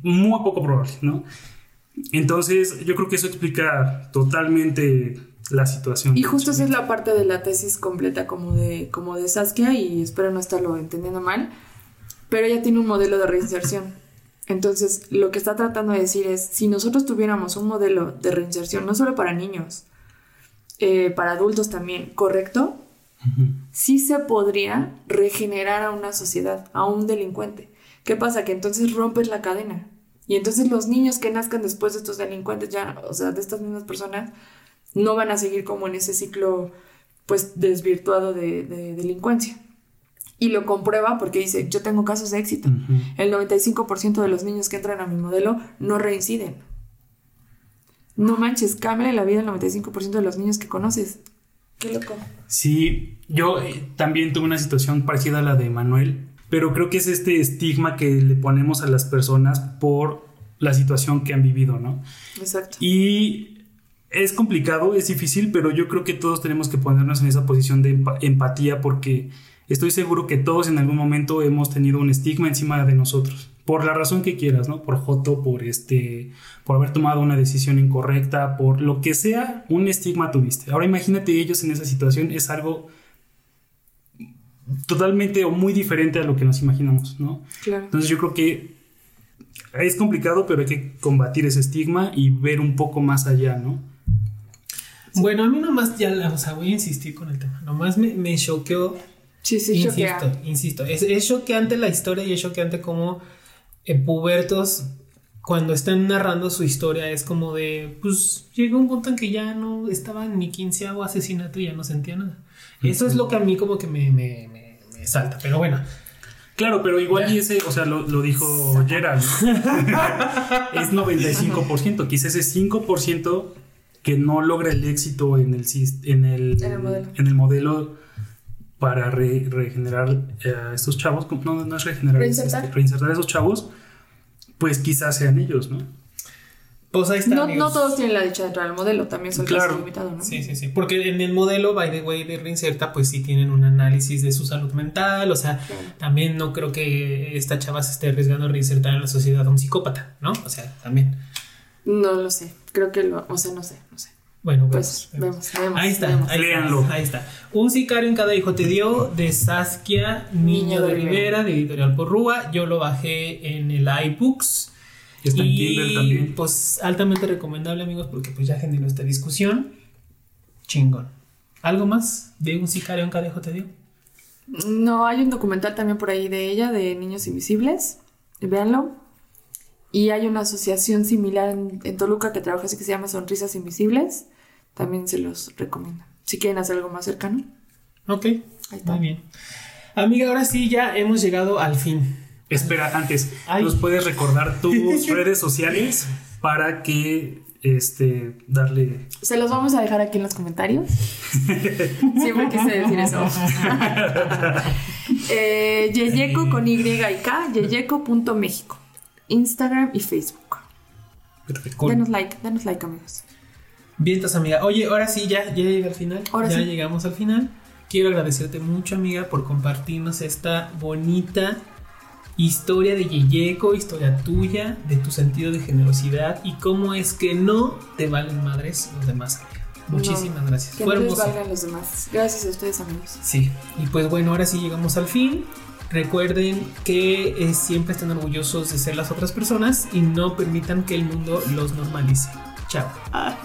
muy poco probable, ¿no? Entonces, yo creo que eso explica totalmente la situación. Y justo esa es la parte de la tesis completa como de, como de Saskia y espero no estarlo entendiendo mal, pero ella tiene un modelo de reinserción. Entonces, lo que está tratando de decir es, si nosotros tuviéramos un modelo de reinserción, no solo para niños, eh, para adultos también, correcto, Ujú. sí se podría regenerar a una sociedad, a un delincuente. ¿Qué pasa? Que entonces rompes la cadena. Y entonces los niños que nazcan después de estos delincuentes, ya, o sea, de estas mismas personas, no van a seguir como en ese ciclo, pues, desvirtuado de, de delincuencia. Y lo comprueba porque dice, yo tengo casos de éxito. El 95% de los niños que entran a mi modelo no reinciden. No manches, cambia la vida el 95% de los niños que conoces. Qué loco. Sí, yo eh, también tuve una situación parecida a la de Manuel, pero creo que es este estigma que le ponemos a las personas por la situación que han vivido, ¿no? Exacto. Y es complicado, es difícil, pero yo creo que todos tenemos que ponernos en esa posición de empa- empatía porque estoy seguro que todos en algún momento hemos tenido un estigma encima de nosotros, por la razón que quieras, ¿no? Por joto, por este, por haber tomado una decisión incorrecta, por lo que sea, un estigma tuviste. Ahora imagínate ellos en esa situación, es algo totalmente o muy diferente a lo que nos imaginamos, ¿no? Claro. Entonces yo creo que es complicado, pero hay que combatir ese estigma y ver un poco más allá, ¿no? Bueno, a mí nomás ya, la- o sea, voy a insistir con el tema. Nomás me, me choqueó, Sí, sí, insisto, choquea. insisto. Es, es choqueante la historia y es choqueante como eh, pubertos, cuando están narrando su historia, es como de, pues llegó un punto en que ya no estaba en mi quinceavo asesinato y ya no sentía nada. Eso es lo que a mí como que me, me, me- me salta. Pero bueno, Claro, pero igual y ese, o sea, lo, lo dijo Gerald, es 95%, quizás ese 5% que no logra el éxito en el, en el, En el modelo. en el modelo para re- regenerar eh, a estos chavos, no, no es regenerar, Reinsertar. este, reinsertar a esos chavos, pues quizás sean ellos, ¿no? pues ahí está. No, todos tienen la dicha de entrar al modelo, también son Claro. casos limitados, ¿no? Sí, sí, sí. Porque en el modelo, by the way, de Reinserta, pues sí tienen un análisis de su salud mental. O sea, también no creo que esta chava se esté arriesgando a reinsertar en la sociedad a un psicópata, ¿no? O sea, también. No lo sé, creo que lo, o sea, no sé, no sé. Bueno, Pues vemos, vemos. Ahí está, vemos. ahí Léanlo. está, ahí está. Un sicario en cada hijo te dio de Saskia Niño de Rivera, de Editorial Porrúa. Yo lo bajé en el iBooks. Está en y Kindle también. pues altamente recomendable, amigos, porque pues ya generó esta discusión. Chingón. ¿Algo más de un sicario en cada hijo te dio? No, hay un documental también por ahí de ella, de Niños Invisibles. Véanlo. Y hay una asociación similar en, en Toluca que trabaja así que se llama Sonrisas Invisibles. También se los recomiendo. Si quieren hacer algo más cercano. Ok, Ahí está. muy bien. Amiga, ahora sí ya hemos llegado al fin. Espera, antes, Ay. ¿nos puedes recordar tus redes sociales para que este, darle... Se los vamos a dejar aquí en los comentarios. Siempre quise decir eso. eh, Yeyeco con Y y K, yeyeco.méxico. Instagram y Facebook. Perfecto. Denos like, denos like, amigos. Vientos, amiga. Oye, ahora sí, ya, ya llegué al final. Ahora ya sí. llegamos al final. Quiero agradecerte mucho, amiga, por compartirnos esta bonita historia de Yeyeco, historia tuya, de tu sentido de generosidad y cómo es que no te valen madres los demás. Muchísimas No, gracias. Que Fue no les valgan los demás. Gracias a ustedes, amigos. Sí, y pues bueno, ahora sí llegamos al fin. Recuerden que eh, siempre estén orgullosos de ser las otras personas y no permitan que el mundo los normalice. Chao. Ah.